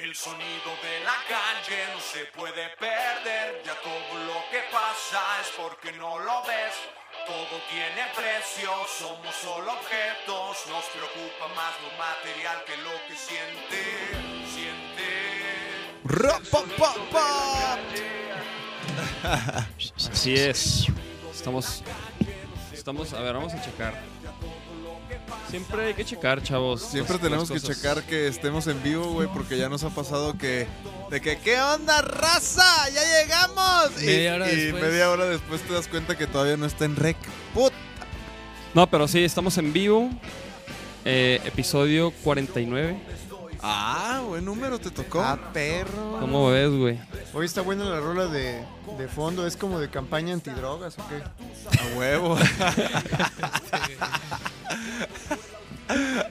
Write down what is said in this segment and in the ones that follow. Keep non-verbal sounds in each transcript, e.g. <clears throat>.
El sonido de la calle no se puede perder, ya todo lo que pasa es porque no lo ves. Todo tiene precio, somos solo objetos, nos preocupa más lo material que lo que siente, siente. Ra, pa, pa, pa. Así es. Estamos. Estamos. A ver, vamos a checar. Siempre hay que checar, chavos. Siempre las- tenemos las que checar que estemos en vivo, güey, porque ya nos ha pasado que... De que, ¿qué onda, raza? ¡Ya llegamos! Y- Media hora y, después. media hora después te das cuenta que todavía no está en rec. ¡Put! No, pero sí, estamos en vivo. Eh, episodio 49. Ah, buen número te tocó. Ah, perro. ¿Cómo ves, güey? Hoy está buena la rola de, de fondo. ¿Es como de campaña antidrogas o qué? A huevo. <laughs>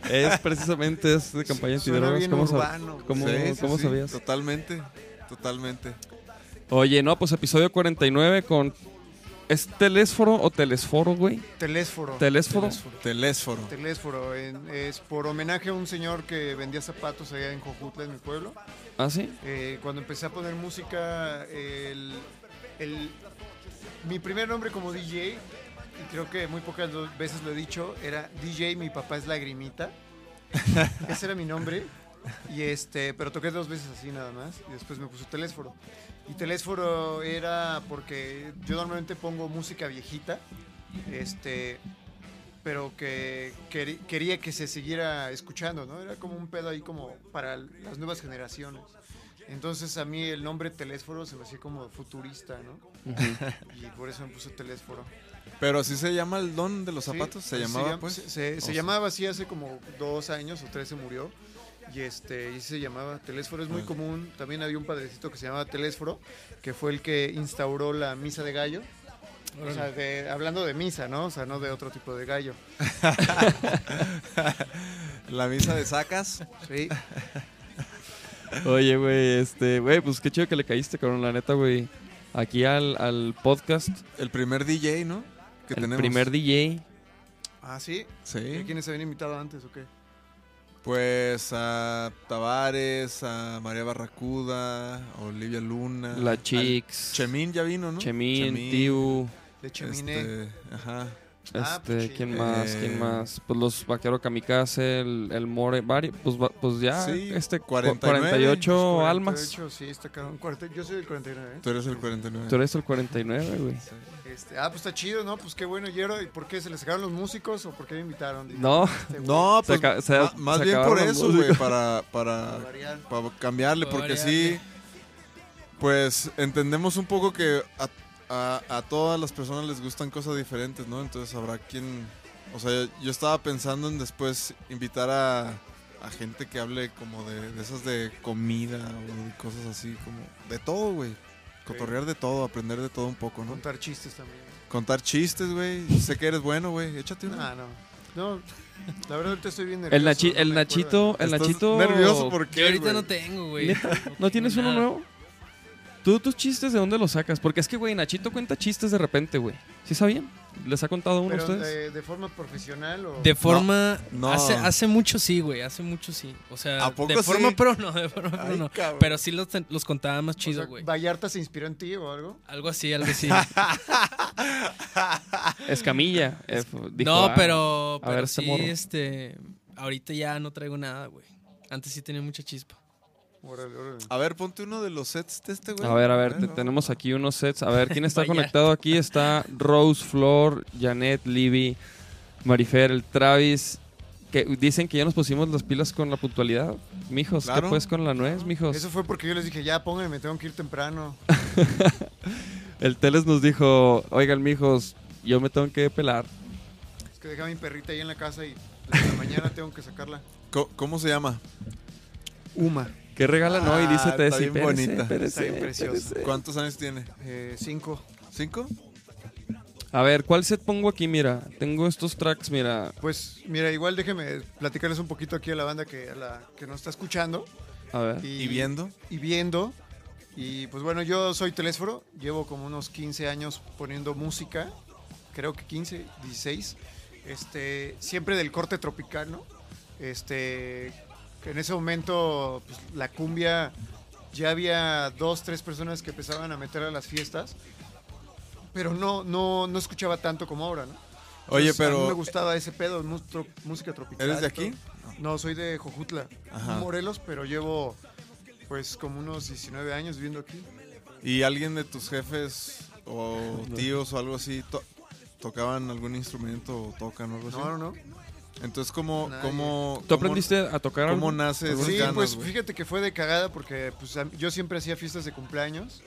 Es precisamente es de campaña antidrogas. bien ¿Cómo, sab- urbano. cómo- Sí, sí, cómo sí, sabías? Totalmente, totalmente. Oye, no, pues episodio 49 con. ¿Es telésforo o telesforo, güey? Telésforo. ¿Telésforo? Telésforo. Telésforo. en- es por homenaje a un señor que vendía zapatos allá en Jojutla, en mi pueblo. ¿Ah, sí? Eh, cuando empecé a poner música, el, el- mi primer nombre como DJ, y creo que muy pocas veces lo he dicho, era DJ, mi papá es Lagrimita. <laughs> Ese era mi nombre. Y este, pero toqué dos veces así nada más. Y después me puso Telésforo. Y Telésforo era porque yo normalmente pongo música viejita. Este. Pero que quería que se siguiera escuchando, ¿no? Era como un pedo ahí como para las nuevas generaciones. Entonces a mí el nombre Telésforo se me hacía como futurista, ¿no? Y por eso me puse Telésforo. Pero así se llama el don de los Sí, zapatos. Se llamaba, llama- pues. Se, se- se O- llamaba así hace como dos años o tres se murió. Y este, y se llamaba Telésforo, es muy común. También había un padrecito que se llamaba Telésforo, que fue el que instauró la misa de gallo. O sea, de- hablando de misa, ¿no? O sea, no de otro tipo de gallo. <laughs> La misa de sacas. Sí. Oye, güey, este, güey, pues qué chido que le caíste, cabrón, la neta, güey. Aquí al, al podcast, El primer DJ, ¿no? Que el tenemos. primer DJ. Ah, sí. ¿Y Sí. quiénes se habían invitado antes o qué? Pues a Tavares, a María Barracuda, a Olivia Luna. La Chicks. Chemín ya vino, ¿no? Chemín, Tiu. De Cheminé. Este, ajá. Ah, Este, pues, ¿quién chido. más? Eh, ¿Quién más? Pues los Vaquero Kamikaze, el, el More, varios, pues, pues ya, Sí, este, cu- 49, 48 Pues, almas. 48, sí, está cabrón. Cuarenta- Yo soy del 49, ¿eh? Tú eres el 49. Tú eres el 49, güey. Este, ah, pues está chido, ¿no? Pues qué bueno, Yero. ¿Y por qué? ¿Se les sacaron los músicos o por qué me invitaron? No, este No, pues se- más bien por eso, güey, para, para, para variar. para cambiarle, Para porque variarle. sí, pues entendemos un poco que a, a- a todas las personas les gustan cosas diferentes, ¿no? Entonces habrá quien, o sea, yo estaba pensando en después invitar a, a gente que hable como de, de esas de comida o de cosas así, como de todo, güey. Cotorrear de todo, aprender de todo un poco, ¿no? Contar chistes también. Contar chistes, güey. Sé que eres bueno, güey. Échate uno. No, no. No, la verdad ahorita estoy bien el, nervioso. Nachi- no el Nachito, el ¿Estás Nachito. nervioso por qué, Yo ahorita no tengo, güey. ¿No tienes uno nuevo? ¿Tú tus chistes de dónde los sacas? Porque es que, güey, Nachito cuenta chistes de repente, güey. ¿Sí sabían? ¿Les ha contado uno a Pero ustedes? de, de forma profesional o... De forma. no. Hace, hace mucho sí, güey. Hace mucho sí. O sea, ¿A poco de forma sí? pro <laughs> no, de forma pro Ay, no. cabrón. Pero sí los, los contaba más o chido, sea, güey. ¿Vallarta se inspiró en ti o algo? Algo así, algo así. <laughs> Escamilla. eh, dijo, no, ah, pero, a pero ver este sí, este. Ahorita ya no traigo nada, güey. Antes sí tenía mucha chispa. Órale, órale. A ver, ponte uno de los sets de este, güey. A ver, a ver, te- tenemos aquí unos sets. A ver, ¿quién está <laughs> Vaya. conectado aquí? Está Rose, Flor, Janet, Libby, Marifer, el Travis. Que dicen que ya nos pusimos las pilas con la puntualidad. Mijos, ¿qué Claro. pues con la nuez, mijos? Eso fue porque yo les dije, ya pónganme, me tengo que ir temprano. <laughs> El Teles nos dijo, oigan, mijos, yo me tengo que pelar. Es que dejaba mi perrita ahí en la casa y desde la mañana tengo que sacarla. <laughs> Co- ¿Cómo se llama? Uma. ¿Qué regalan hoy? Ah, Dice está Tessy. bien Espérese, bonita. espérese, Está bien preciosa. espérese. ¿Cuántos años tiene? Eh, cinco. ¿Cinco? A ver, ¿cuál set pongo aquí? Mira, tengo estos tracks, mira. Pues mira, igual déjenme platicarles un poquito aquí a la banda que, a la, que nos está escuchando. A ver. ¿Y viendo? Y viendo. Y pues bueno, yo soy Telésforo, llevo como unos 15 años poniendo música, creo que 15, 16, este, siempre del corte tropical, ¿no? Este, en ese momento pues, la cumbia ya había dos, tres personas que empezaban a meter a las fiestas, pero no, no, no escuchaba tanto como ahora, ¿no? Oye, Entonces, a mí pero me gustaba ese pedo, música tropical. ¿eres de aquí? No, soy de Jojutla, Ajá. Morelos, pero llevo pues como unos 19 años viviendo aquí. ¿Y alguien de tus jefes o <laughs> tíos o algo así to- tocaban algún instrumento o tocan o algo así? No, no, no. Entonces, ¿cómo, Nadie. cómo, ¿Tú cómo- aprendiste a tocar ¿Cómo algo? nace Sí, ganas, pues güey? fíjate que fue de cagada porque pues, yo siempre hacía fiestas de cumpleaños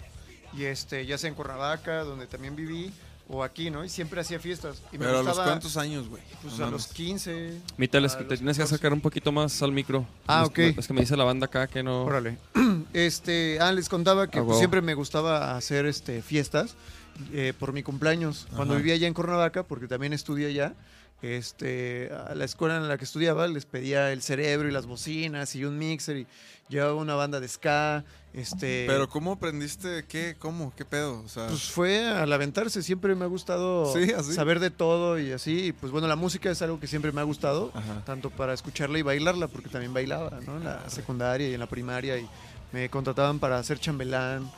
y este ya sea en Cuernavaca, donde también viví, o aquí, ¿no? Y siempre hacía fiestas. Y me Pero a los gustaba, cuántos años, güey. Pues No a los mames. 15. Mitad, es a que te tienes que 14. acercar un poquito más al micro. Ah, ok. Es que me dice la banda acá que no... Órale. <clears throat> Este, ah, les contaba que Ah, pues, siempre me gustaba hacer este fiestas eh, por mi cumpleaños. Cuando Ajá. vivía allá en Cuernavaca, porque también estudié allá, este, a la escuela en la que estudiaba les pedía el cerebro y las bocinas y un mixer y llevaba una banda de ska. Este, Pero ¿cómo aprendiste? ¿Qué? ¿Cómo? ¿Qué pedo? O sea, Pues fue al aventarse, siempre me ha gustado Sí, saber de todo y así. Y pues bueno, la música es algo que siempre me ha gustado, Ajá. tanto para escucharla y bailarla, porque también bailaba, ¿no? En la secundaria y en la primaria y me contrataban para hacer chambelán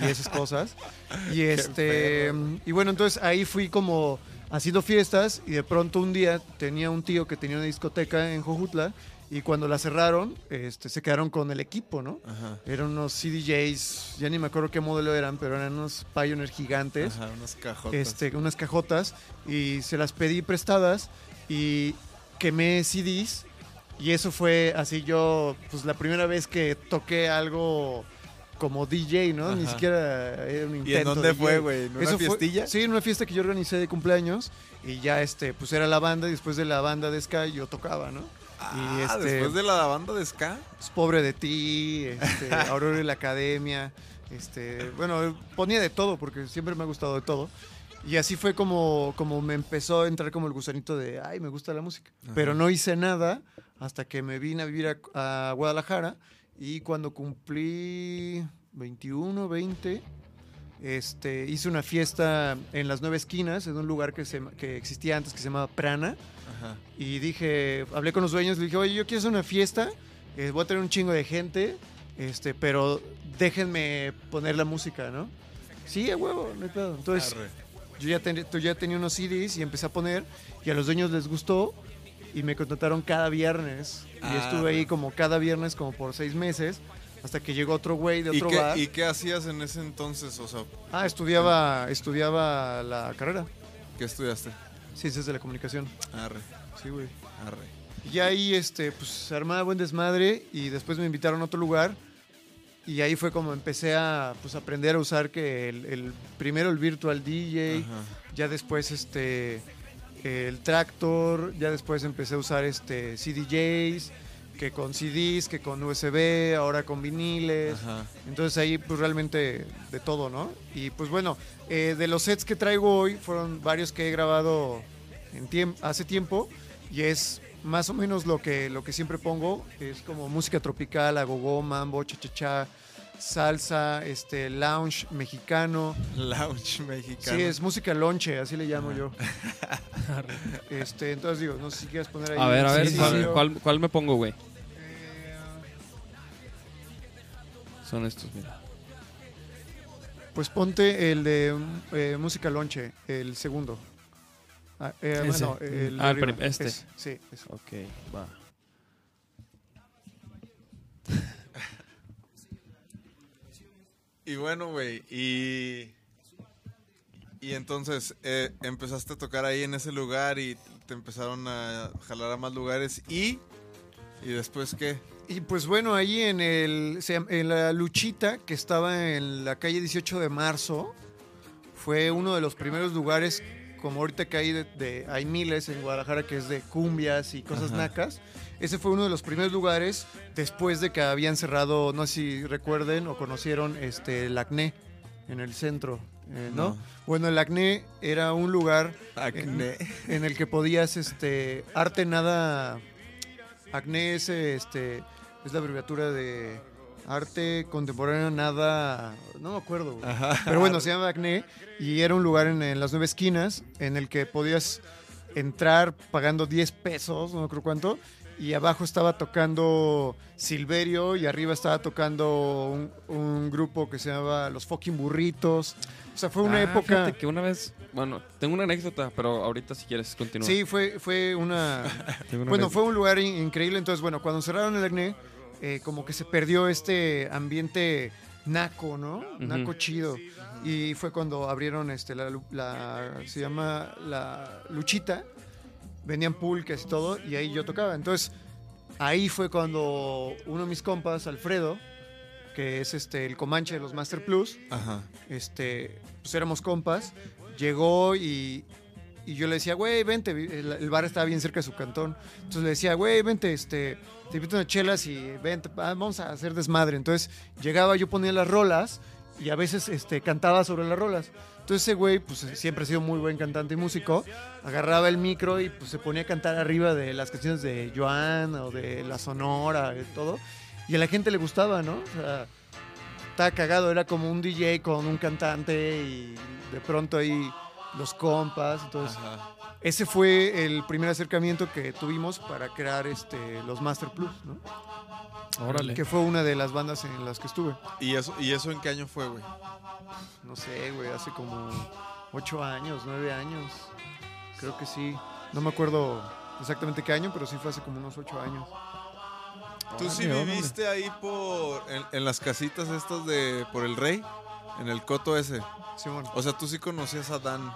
y esas cosas. <laughs> Y este y bueno, entonces ahí fui como haciendo fiestas y de pronto un día tenía un tío que tenía una discoteca en Jojutla y cuando la cerraron, este se quedaron con el equipo, ¿no? Ajá. Eran unos CDJs, ya ni me acuerdo qué modelo eran, pero eran unos Pioneer gigantes, Ajá, unas cajotas. este, unas cajotas, y se las pedí prestadas y quemé CDs. Y eso fue así yo, pues la primera vez que toqué algo como DJ, ¿no? Ni Ajá. siquiera era un intento. ¿Y en dónde DJ. fue, güey? ¿En una Eso fue- fiestilla? sí, en una fiesta que yo organicé de cumpleaños y ya este, pues era la banda y después de la banda de Sky yo tocaba, ¿no? Ah, este- después de la banda de ska. pues, Pobre de ti, este, <laughs> Aurora y la Academia, este, bueno, ponía de todo porque siempre me ha gustado de todo. Y así fue como, como me empezó a entrar como el gusanito de, ay, me gusta la música. Ajá. Pero no hice nada hasta que me vine a vivir a, a Guadalajara y cuando cumplí 21, 20, este, hice una fiesta en las nueve esquinas, en un lugar que, se, que existía antes que se llamaba Prana. Ajá. Y dije, hablé con los dueños, le dije, oye, yo quiero hacer una fiesta, eh, voy a tener un chingo de gente, este, pero déjenme poner la música, ¿no? Sí, a huevo, no hay pedo. Entonces, Arre. yo ya, ten- yo ya tenía unos CDs y empecé a poner, y a los dueños les gustó, y me contrataron cada viernes. Y Ah, estuve ahí como cada viernes, como por seis meses, hasta que llegó otro güey de ¿Y otro qué, bar. ¿Y qué hacías en ese entonces? O sea, Ah, estudiaba, estudiaba la carrera, ¿qué estudiaste? ciencias de la comunicación. Arre, Sí, güey. arre. Y ahí, este, pues, se armaba buen desmadre y después me invitaron a otro lugar y ahí fue como empecé a, pues, aprender a usar que el, el- primero el virtual DJ, Ajá. ya después, este, el tractor, ya después empecé a usar, este, CDJs, que con CDs, que con USB, ahora con viniles. Ajá. Entonces ahí pues realmente de todo, ¿no? Y pues bueno, eh, de los sets que traigo hoy fueron varios que he grabado en tiemp- hace tiempo y es más o menos lo que, lo que siempre pongo, es como música tropical, agogó, mambo, cha-cha-cha, salsa, este, lounge mexicano. Lounge mexicano. Sí, es música lonche, así le llamo yo. <laughs> Este, entonces digo, no sé si quieres poner ahí. A ver, a ver. ¿cuál, cuál, cuál me pongo, güey? Eh, Son estos, mira. Pues ponte el de eh, música lonche, el segundo. Ah, eh, bueno, el, de Ah, el este. Sí, ese. Ok, va. Y bueno, güey, y... Y entonces eh, empezaste a tocar ahí en ese lugar y te empezaron a jalar a más lugares y... ¿Y después qué? Y pues bueno, ahí en el en la Luchita, que estaba en la calle 18 de marzo, fue uno de los primeros lugares, como ahorita que hay, de, de- hay miles en Guadalajara, que es de cumbias y cosas Ajá. nacas. Ese fue uno de los primeros lugares después de que habían cerrado, no sé si recuerden o conocieron, este, el Acné en el centro, eh, ¿no? No. Bueno, el Acné era un lugar Acné. en el que podías, este, arte nada, acné es, este, es la abreviatura de arte contemporáneo nada, no me acuerdo. Ajá. pero bueno, se llama acné y era un lugar en, en las nueve esquinas en el que podías entrar pagando 10 pesos, no creo cuánto, y abajo estaba tocando Silverio y arriba estaba tocando un, un grupo que se llamaba Los Fucking Burritos. O sea, fue una Ah, época... fíjate que una vez, bueno, tengo una anécdota, pero ahorita si quieres continúa. Sí, fue, fue una... <laughs> Bueno, anécdota. fue un lugar in- increíble. Entonces, bueno, cuando cerraron el acné, eh, como que se perdió este ambiente naco, ¿no? Naco chido. Y fue cuando abrieron este, la, la- se llama la Luchita. Venían pulques y todo, y ahí yo tocaba. Entonces, ahí fue cuando uno de mis compas, Alfredo, que es este el Comanche de los Master Plus, Ajá. este, pues éramos compas, llegó y, y yo le decía, güey, vente, el, el bar estaba bien cerca de su cantón. Entonces le decía, güey, vente, este, te invito unas chelas y vente, vamos a hacer desmadre. Entonces llegaba, yo ponía las rolas y a veces este, cantaba sobre las rolas. Entonces ese güey, pues siempre ha sido muy buen cantante y músico, agarraba el micro y pues se ponía a cantar arriba de las canciones de Joan o de La Sonora y todo. Y a la gente le gustaba, ¿no? O sea, estaba cagado, era como un DJ con un cantante y de pronto ahí los compas. Entonces, Ajá. ese fue el primer acercamiento que tuvimos para crear este, los Master Plus, ¿no? Órale. Que fue una de las bandas en las que estuve. ¿Y eso, ¿Y eso en qué año fue, güey? No sé, güey, hace como ocho años, nueve años. Creo que sí. No me acuerdo exactamente qué año, pero sí fue hace como unos ocho años. ¿Tú sí viviste ahí por en, en las casitas estas de por el Rey? En el coto ese. Simón. O sea, tú sí conocías a Dan, ¿no?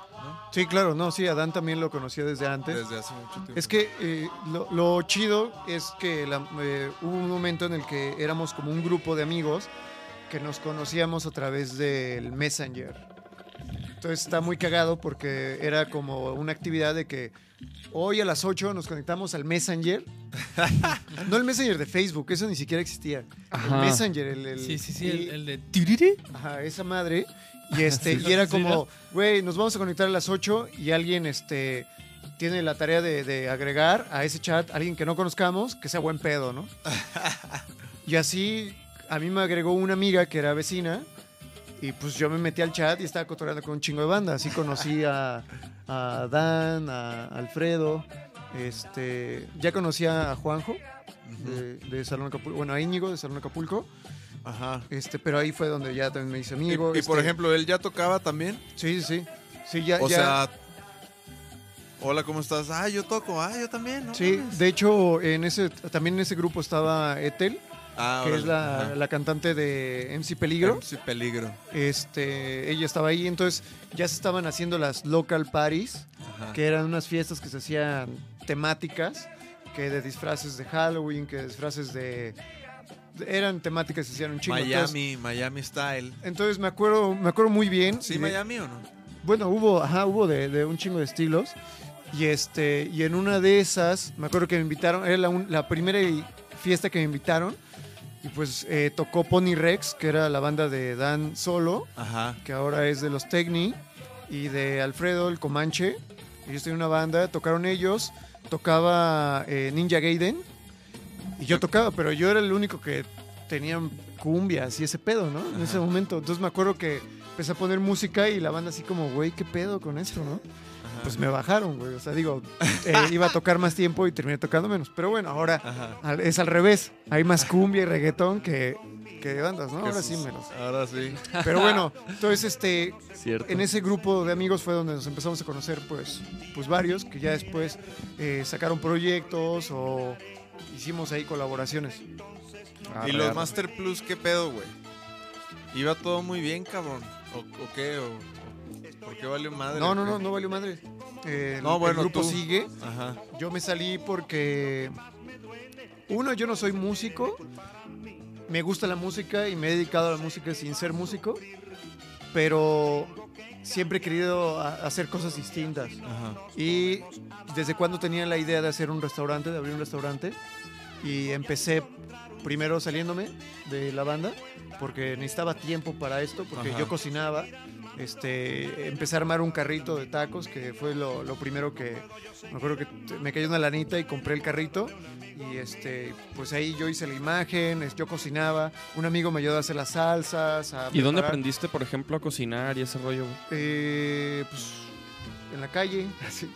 Sí, claro, no, sí, Adán también lo conocía desde antes. Desde hace mucho tiempo. Es que eh, lo, lo chido es que la- eh, hubo un momento en el que éramos como un grupo de amigos que nos conocíamos a través del Messenger. Entonces está muy cagado porque era como una actividad de que hoy a las 8 nos conectamos al Messenger. <laughs> no el Messenger de Facebook, eso ni siquiera existía. Ajá. El Messenger, el... el- Sí, sí, sí, y- el, el de tiriri. Ajá, esa madre. Y <laughs> este, Sí, y era sí, como, güey, nos vamos a conectar a las 8 y alguien este tiene la tarea de, de agregar a ese chat a alguien que no conozcamos, que sea buen pedo, ¿no? <laughs> y así a mí me agregó una amiga que era vecina y pues yo me metí al chat y estaba cotorreando con un chingo de banda. Así conocí a, a Dan, a Alfredo, este, ya conocía a Juanjo de, de Salón Acapulco, bueno, a Íñigo de Salón Acapulco. Ajá. Este, pero ahí fue donde ya también me hice amigo. y por este, ejemplo, él ya tocaba también. Sí, sí, sí. Sí, ya, O ya- sea, hola, ¿cómo estás? Ah, yo toco. Ah, yo también. ¿no? sí, mames. de hecho, en ese, también en ese grupo estaba Ethel, Ah, que órale. es la, la cantante de MC Peligro. Sí, peligro. Este, ella estaba ahí, entonces ya se estaban haciendo las local parties, Ajá. que eran unas fiestas que se hacían temáticas, que de disfraces de Halloween, que de disfraces de... Eran temáticas que se hacían un chingo. Entonces, Miami, Miami style. entonces me acuerdo, me acuerdo muy bien. Sí, de- Miami o no? Bueno, hubo, ajá, hubo de, de un chingo de estilos. Y este, y en una de esas, me acuerdo que me invitaron, era la, un- la primera fiesta que me invitaron. Y pues eh, tocó Pony Rex, que era la banda de Dan Solo, Ajá. que ahora es de los Techni, y de Alfredo, el Comanche. Ellos tenían una banda, tocaron ellos, tocaba eh, Ninja Gaiden. Y yo tocaba, pero yo era el único que tenía cumbias y ese pedo, ¿no? En ese momento. Entonces me acuerdo que empecé a poner música y la banda así como, güey, ¿qué pedo con esto, no? Pues me bajaron, güey. O sea, digo, eh, <laughs> iba a tocar más tiempo y terminé tocando menos. Pero bueno, ahora Ajá. al- es al revés. Hay más cumbia y reggaetón que, que bandas, ¿no? Que Ahora sí menos. Ahora sí. Pero bueno, entonces este, Cierto. en ese grupo de amigos fue donde nos empezamos a conocer, pues, pues varios, que ya después eh, sacaron proyectos o hicimos ahí colaboraciones. Ah, ¿Y los. Master Plus qué pedo, güey? Iba todo muy bien, cabrón. ¿O, o qué? ¿O, o- ¿Por qué valió madre? No, no, no, no valió madre. Eh, el- No, bueno, el grupo tú. sigue. Ajá. Yo me salí porque, uno, yo no soy músico. Me gusta la música y me he dedicado a la música sin ser músico. Pero siempre he querido hacer cosas distintas. Ajá. Y desde cuando tenía la idea de hacer un restaurante, de abrir un restaurante. Y empecé primero saliéndome de la banda, porque necesitaba tiempo para esto, porque Ajá. yo cocinaba. Este, empecé a armar un carrito de tacos, que fue lo, lo primero que me acuerdo que me cayó una lanita y compré el carrito. Y este, pues ahí yo hice la imagen, yo cocinaba. Un amigo me ayudó a hacer las salsas. a ¿Y dónde aprendiste, por ejemplo, a cocinar y ese rollo? Eh, pues en la calle. <laughs> así.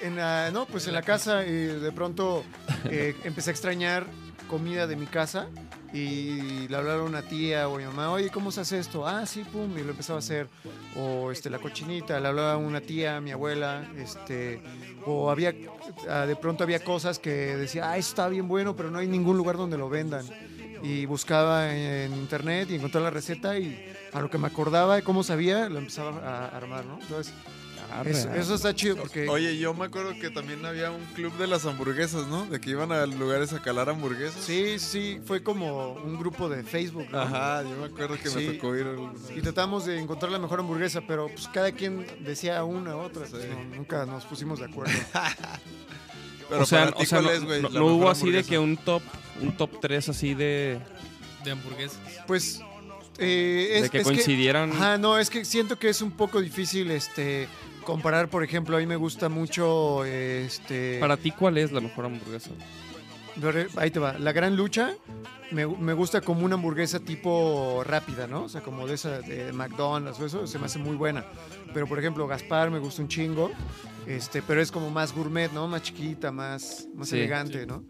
En la- no, pues en la casa eh, de pronto eh, empecé a extrañar comida de mi casa y le hablaron a una tía o a mi mamá, oye, ¿cómo se hace esto? Ah, sí, pum, y lo empezaba a hacer. O este, la cochinita, le hablaba a una tía, a mi abuela, este, o había, ah, de pronto había cosas que decía, ah, está bien bueno, pero no hay ningún lugar donde lo vendan. Y buscaba en internet y encontré la receta y a lo que me acordaba de cómo sabía, lo empezaba a armar, ¿no? Entonces, eso, eso está chido porque... Oye, yo me acuerdo que también había un club de las hamburguesas, ¿no? De que iban a lugares a calar hamburguesas. Sí, sí, fue como un grupo de Facebook, ¿no? Ajá, yo me acuerdo que Sí. me tocó ir. Y tratamos de encontrar la mejor hamburguesa, pero pues cada quien decía una u otra. pues, Sí. no, nunca nos pusimos de acuerdo. <laughs> Pero o sea, para ti, o sea, ¿cuál no, es, no- hubo así de que un top, un top 3 así de, De hamburguesas. Pues eh, es, de que es coincidieran. ajá, no, es que siento que es un poco difícil este comparar, por ejemplo, a mí me gusta mucho este Para ti, ¿cuál es la mejor hamburguesa? Pero, Ahí te va. La gran lucha me, me gusta como una hamburguesa tipo rápida, ¿no? O sea, como de esa de McDonald's o eso, se me hace muy buena. Pero, por ejemplo, Gaspar me gusta un chingo, este, pero es como más gourmet, ¿no? Más chiquita, más, más Sí, elegante, ¿no?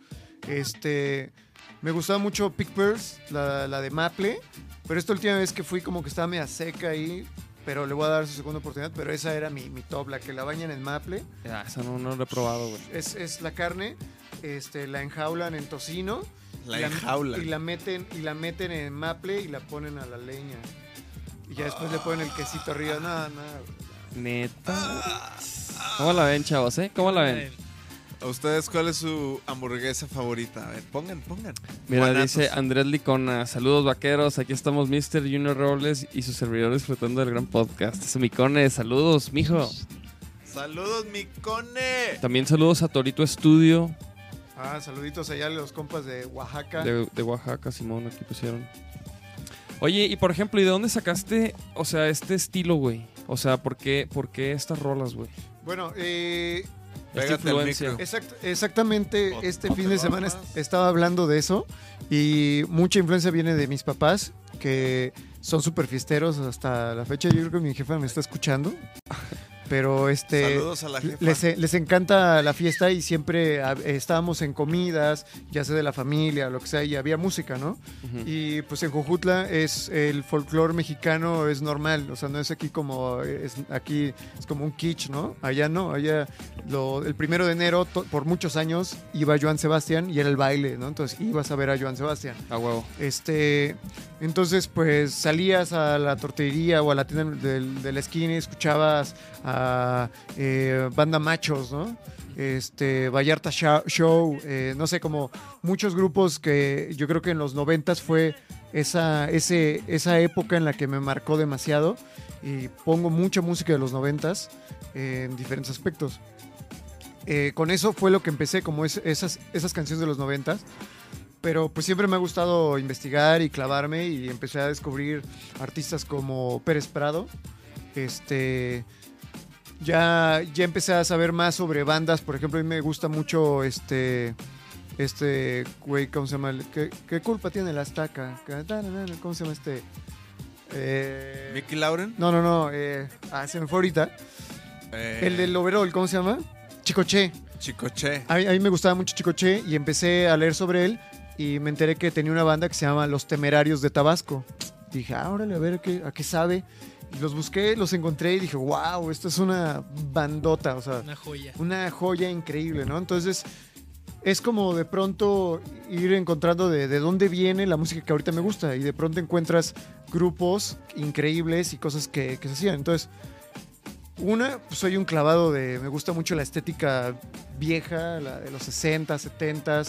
Este, me gustaba mucho Pearls, la, la de Maple, pero esta última vez que fui como que estaba media seca ahí, pero le voy a dar su segunda oportunidad, pero esa era mi, mi top, la que la bañan en Maple. Ah, esa no, no la he probado, güey. Es, es la carne, este, la enjaulan en tocino. La y enjaula. Y la meten, y la meten en maple y la ponen a la leña. Y ya después le ponen el quesito arriba. Nada, nada. Neta. ¿Cómo la ven, chavos, eh? ¿Cómo la ven? ¿A ustedes cuál es su hamburguesa favorita? A ver, pongan, pongan. Mira, dice Andrés Licona, saludos vaqueros, aquí estamos Mr. Junior Robles y sus servidores disfrutando del gran podcast. Es Micone, saludos, mijo. Saludos, mi cone. También saludos a Torito Estudio Ah, saluditos allá a los compas de Oaxaca. de, de Oaxaca, Simón, aquí pusieron. Oye, y por ejemplo, ¿y de dónde sacaste, o sea, este estilo, güey? O sea, ¿por qué, por qué estas rolas, güey? Bueno, eh, Pégate al influencia. micro. exact- exactamente O- este o fin de semana estaba hablando de eso. Y mucha influencia viene de mis papás, que son súper fiesteros hasta la fecha. Yo creo que mi jefa me está escuchando. Pero este. Saludos a la jefa. Les, les encanta la fiesta y siempre ah, estábamos en comidas, ya sea de la familia, lo que sea, y había música, ¿no? Y pues en Jojutla es el folclore mexicano es normal, o sea, no es aquí como es aquí es como un kitsch, ¿no? Allá no, allá lo- el primero de enero to- por muchos años iba Joan Sebastián y era el baile, ¿no? Entonces ibas a ver a Joan Sebastián. A huevo. Este, entonces, pues salías a la tortillería o a la tienda del- de la esquina y escuchabas a eh, banda machos, ¿no? Este, Vallarta Show, eh, no sé, como muchos grupos que yo creo que en los noventas fue esa, esa época en la que me marcó demasiado y pongo mucha música de los noventas en diferentes aspectos. Eh, con eso fue lo que empecé, como es- esas, esas canciones de los noventas pero pues siempre me ha gustado investigar y clavarme y empecé a descubrir artistas como Pérez Prado. Este ya, ya empecé a saber más sobre bandas, por ejemplo, a mí me gusta mucho este este güey, ¿cómo se llama? ¿Qué, qué culpa tiene la estaca? ¿Cómo se llama este? Eh, Mickey Lauren. no, no, no, eh, ah, se me fue ahorita. Eh, El del overall, ¿cómo se llama? Chicoche. Chicoche. A mí, a mí me gustaba mucho Chicoche y empecé a leer sobre él y me enteré que tenía una banda que se llama Los Temerarios de Tabasco. Dije, ah, órale, a ver a qué, a qué sabe. Y los busqué, los encontré y dije, wow, esto es una bandota, o sea, Una joya. una joya increíble, ¿no? Entonces, es como de pronto ir encontrando de, de dónde viene la música que ahorita me gusta y de pronto encuentras grupos increíbles y cosas que, que se hacían. Entonces, una, pues soy un clavado de, me gusta mucho la estética vieja, la de los 60, 70,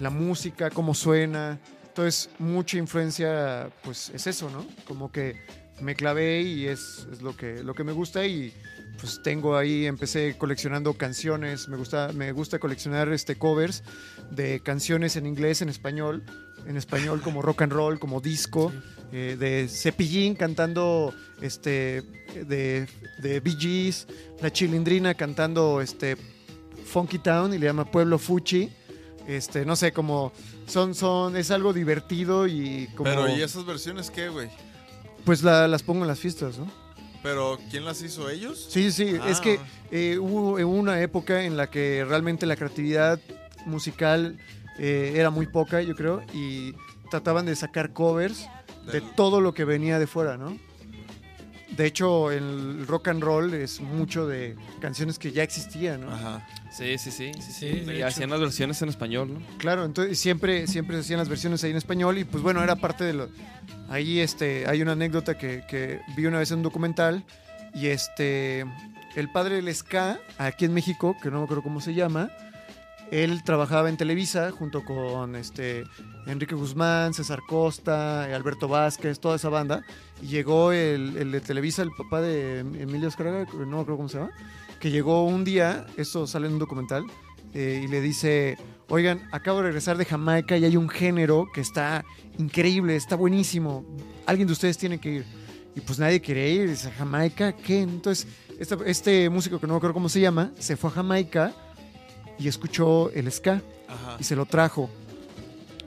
la música, cómo suena. Entonces, mucha influencia, pues es eso, ¿no? Como que me clavé y es, es lo, que, lo que me gusta y pues tengo ahí, empecé coleccionando canciones, me gusta, me gusta coleccionar este covers de canciones en inglés, en español, en español como rock and roll, como disco, eh, de Cepillín cantando este de, de Bee Gees, la Chilindrina cantando este Funky Town y le llama Pueblo Fuchi. Este, no sé, como son, son, es algo divertido y como Pero, ¿y esas versiones qué, güey? Pues la- las pongo en las fiestas, ¿no? Pero, ¿quién las hizo? ¿Ellos? Sí, sí, Ah. es que eh, hubo hubo una época en la que realmente la creatividad musical eh, era muy poca, yo creo, y trataban de sacar covers de todo lo que venía de fuera, ¿no? De hecho, el rock and roll es mucho de canciones que ya existían, ¿no? Ajá. Sí, sí, sí. Sí, sí, Y hecho. hacían las versiones en español, ¿no? Claro, entonces siempre, siempre se hacían las versiones ahí en español y pues bueno, era parte de lo... Ahí este, hay una anécdota que, que vi una vez en un documental y este, el padre del ska, aquí en México, que no me acuerdo cómo se llama, él trabajaba en Televisa junto con este, Enrique Guzmán, César Costa, Alberto Vázquez, toda esa banda. Y llegó el, el de Televisa, el papá de Emilio Escarga, no acuerdo cómo se llama, que llegó un día, esto sale en un documental, eh, y le dice, oigan, acabo de regresar de Jamaica y hay un género que está increíble, está buenísimo, alguien de ustedes tiene que ir. Y pues nadie quiere ir, dice, ¿Jamaica? ¿Qué? Entonces, este músico que no me acuerdo cómo se llama, se fue a Jamaica y escuchó el ska Ajá. y se lo trajo.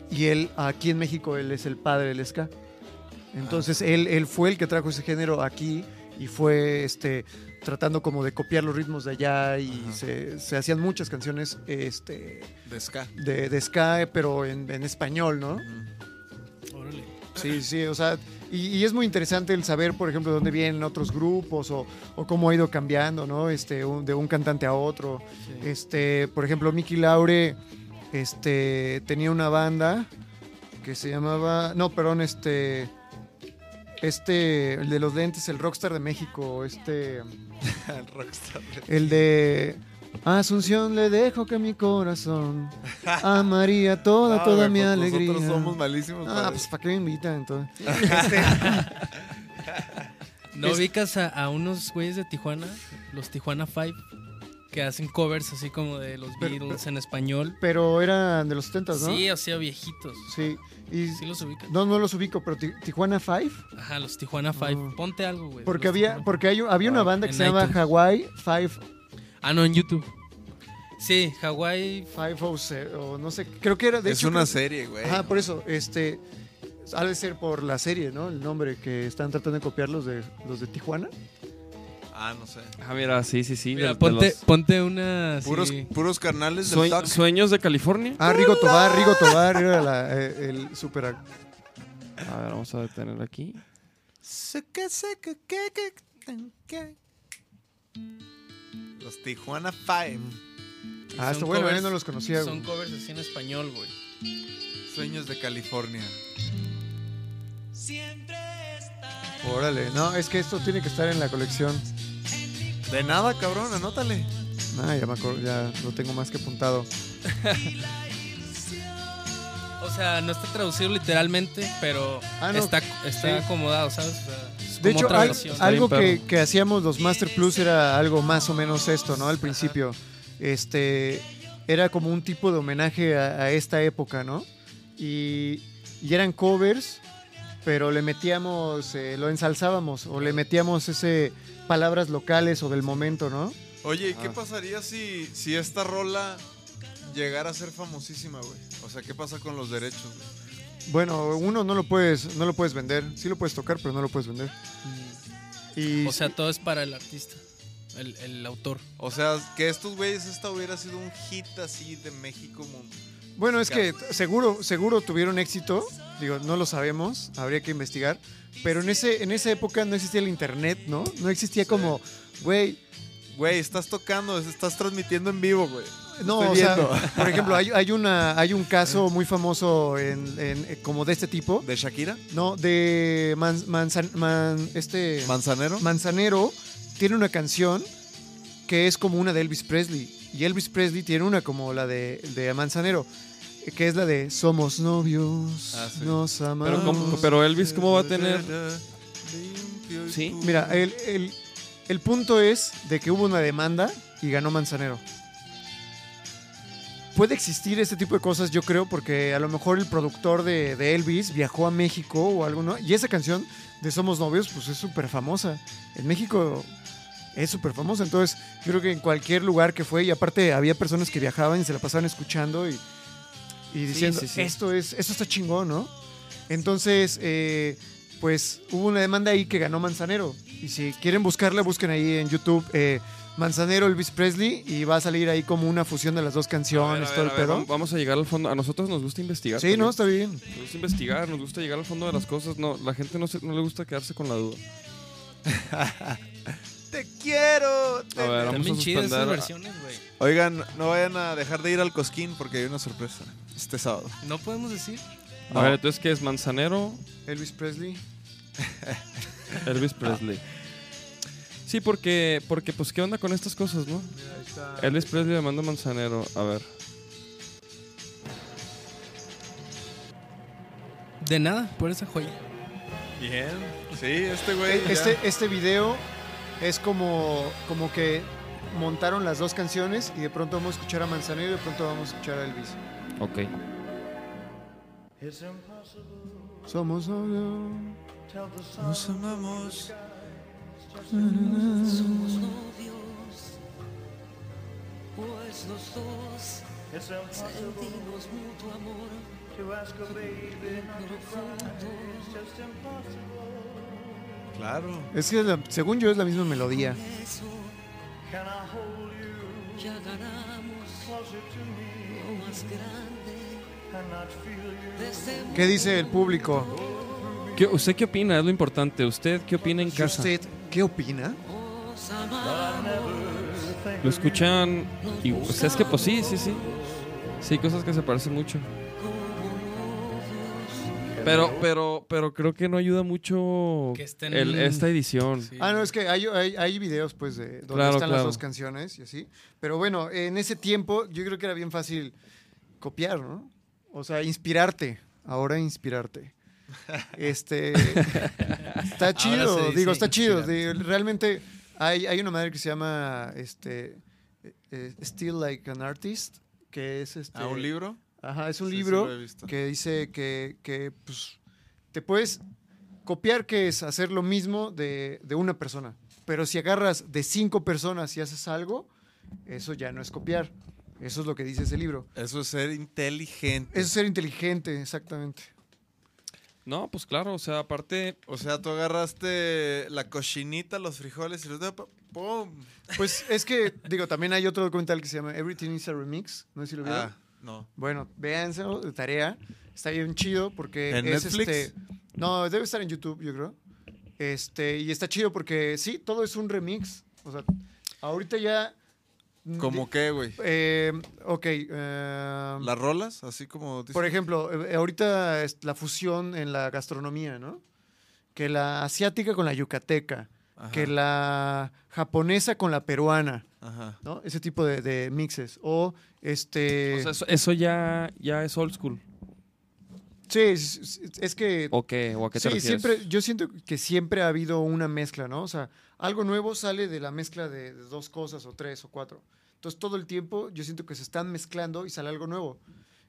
Y él, aquí en México, él es el padre del ska. Entonces, él, él fue el que trajo ese género aquí y fue este, tratando como de copiar los ritmos de allá y se, se hacían muchas canciones este, De ska. de, de ska, pero en, en español, ¿no? Órale. Sí, sí, o sea, y, y es muy interesante el saber, por ejemplo, de dónde vienen otros grupos o, o cómo ha ido cambiando, ¿no? Este, un- de un cantante a otro. Este, por ejemplo, Mickey Laure este, tenía una banda que se llamaba, no, perdón, este, este, el de los lentes, el rockstar de México, este, <laughs> El rockstar. el de Asunción le dejo que mi corazón <laughs> amaría toda, toda mi pues alegría. Nosotros somos malísimos. Ah, pues. ¿para qué me invitan entonces? <laughs> ¿No Es- ubicas a, a unos güeyes de Tijuana? Los Tijuana Five. Que hacen covers así como de los Pero- Beatles en español. Pero eran de los 70, ¿no? Sí, o sea, viejitos. Sí. Y, Sí los ubicas. no, no los ubico, pero Ti- Tijuana Five. Ajá, los Tijuana Five. Ponte algo, güey. Porque había, Tijuana porque hay, había una Ah, banda que en se llama. Hawaii Five. Ah, no, en YouTube. Sí, Hawaii. Five o, se- o no sé, creo que era de Es hecho, una creo- serie, güey. Ajá, por eso, este, ha de ser por la serie, ¿no? El nombre que están tratando de copiar los de, los de Tijuana. Ah, no sé. Ah, mira, sí, sí, sí. Mira, de- de ponte, los ponte una. Puros, puros carnales del sue-. Sueños de California. Ah, Rigo Tobar, Rigo Tobar era la- eh, el super... A ver, vamos a detener aquí. Los Tijuana Five. Ah, está bueno, no los conocía. Son covers así en español, güey. Sueños de California. Órale, no, es que esto tiene que estar en la colección. De nada, cabrón, anótale. Ah, ya me acuerdo, ya lo tengo más que apuntado. <laughs> O sea, no está traducido literalmente, pero Ah, no. está, está Sí. acomodado, ¿sabes? O sea, es De hecho, al- algo que, que hacíamos los Master Plus era algo más o menos esto, ¿no? Al principio. Este era como un tipo de homenaje a, a esta época, ¿no? Y, y eran covers, pero le metíamos, eh, lo ensalzábamos o le metíamos ese palabras locales o del momento, ¿no? Oye, ¿y qué Ah. pasaría si, si esta rola llegara a ser famosísima, güey? O sea, ¿qué pasa con los derechos, güey? Bueno, uno no lo puedes, no lo puedes vender, sí lo puedes tocar, pero no lo puedes vender. Y O sea, todo es para el artista, el, el autor. O sea, que estos güeyes, esta hubiera sido un hit así de México. mun- Bueno, es que seguro, seguro tuvieron éxito. Digo, no lo sabemos, habría que investigar. Pero en ese, en esa época no existía el internet, ¿no? No existía como, güey. Güey, estás tocando, estás transmitiendo en vivo, güey. No, Estoy o sea, viendo. por ejemplo, hay, hay una, hay un caso muy famoso en, en- como de este tipo. ¿De Shakira? No, de Man- Manzan- Man- este ¿Manzanero? Manzanero tiene una canción que es como una de Elvis Presley. Y Elvis Presley tiene una como la de, de Manzanero, que es la de Somos novios, Ah, sí. nos amamos. Pero, ¿cómo- pero Elvis, ¿cómo va a tener? Sí. Mira, el, el- el punto es de que hubo una demanda y ganó Manzanero. Puede existir este tipo de cosas, yo creo, porque a lo mejor el productor de, de Elvis viajó a México o algo, ¿no? Y esa canción de Somos Novios, pues es súper famosa. En México es súper famosa, entonces yo creo que en cualquier lugar que fue, y aparte había personas que viajaban y se la pasaban escuchando y, y diciendo, sí, sí. esto es, esto está chingón, ¿no? Entonces, eh, pues hubo una demanda ahí que ganó Manzanero. Y si quieren buscarla, busquen ahí en YouTube eh, Manzanero Elvis Presley y va a salir ahí como una fusión de las dos A ver, canciones, todo el a ver, pedo. vam- Vamos a llegar al fondo. A nosotros nos gusta investigar. Sí, también. no, está bien. Nos gusta investigar, nos gusta llegar al fondo de las cosas. No, la gente no, se- no le gusta quedarse con la duda. <laughs> Te quiero. A ver, vamos a esas versiones, güey. Oigan, no vayan a dejar de ir al Cosquín porque hay una sorpresa este sábado. No podemos decir. A ver, entonces, ¿qué es? Manzanero, Elvis Presley. <laughs> Elvis Presley. Sí, porque, porque, pues, ¿qué onda con estas cosas, no? Mira, ahí está. Elvis Presley le manda Manzanero. A ver. De nada, por esa joya. Bien. Sí, este güey. Eh, Este, este video es como, como que montaron las dos canciones y de pronto vamos a escuchar a Manzanero y de pronto vamos a escuchar a Elvis. Ok. Somos novios. Nos amamos. Somos novios, pues los dos sentimos mutuo amor profundo. Claro. Es que la- según yo es la misma melodía. Eso ya ganamos lo más grande de ¿Qué dice el público? ¿Qué- ¿Usted qué opina? Es lo importante. ¿Usted qué opina en ¿Y casa? usted qué opina? ¿Lo escuchan? Y, o sea, es que, pues sí, sí, sí. Sí, cosas que se parecen mucho. Pero, pero, pero creo que no ayuda mucho Que estén- el- esta edición. Sí. Ah, no, es que hay, hay, hay videos pues de donde Claro, están las dos canciones y así. Pero bueno, en ese tiempo yo creo que era bien fácil copiar, ¿no? O sea, inspirarte. Ahora inspirarte. <laughs> Este <laughs> está chido, digo, está chido. digo, realmente hay, hay una madre que se llama este eh, Still Like an Artist, que es este ¿A un libro? Ajá, es un Sí, libro que dice que, que, pues, te puedes copiar, que es hacer lo mismo de, de una persona. Pero si agarras de cinco personas y haces algo, eso ya no es copiar. Eso es lo que dice ese libro. Eso es ser inteligente. Eso es ser inteligente, exactamente. No, pues claro, o sea, aparte, O sea, tú agarraste la cochinita, los frijoles y los de ¡pum! Pues es que, digo, también hay otro documental que se llama Everything is a Remix. No sé si lo vieron. Ah, no. Bueno, véanse tarea. Está bien chido porque ¿En es Netflix? este. No, debe estar en YouTube, yo creo. Este, y está chido porque sí, todo es un remix. O sea, ahorita ya. ¿Cómo qué, güey? Eh, ok. eh, ¿Las rolas? Así como... dices. por ejemplo, eh, ahorita es la fusión en la gastronomía, ¿no? Que la asiática con la yucateca, Ajá, que la japonesa con la peruana, Ajá. ¿no? Ese tipo de, de mixes. O este. o sea, eso, eso ya, ya es old school. sí, es, que. ¿O qué? ¿O a qué te Sí, refieres? siempre, yo siento que siempre ha habido una mezcla, ¿no? O sea, algo nuevo sale de la mezcla de, de dos cosas o tres o cuatro. Entonces, todo el tiempo yo siento que se están mezclando y sale algo nuevo.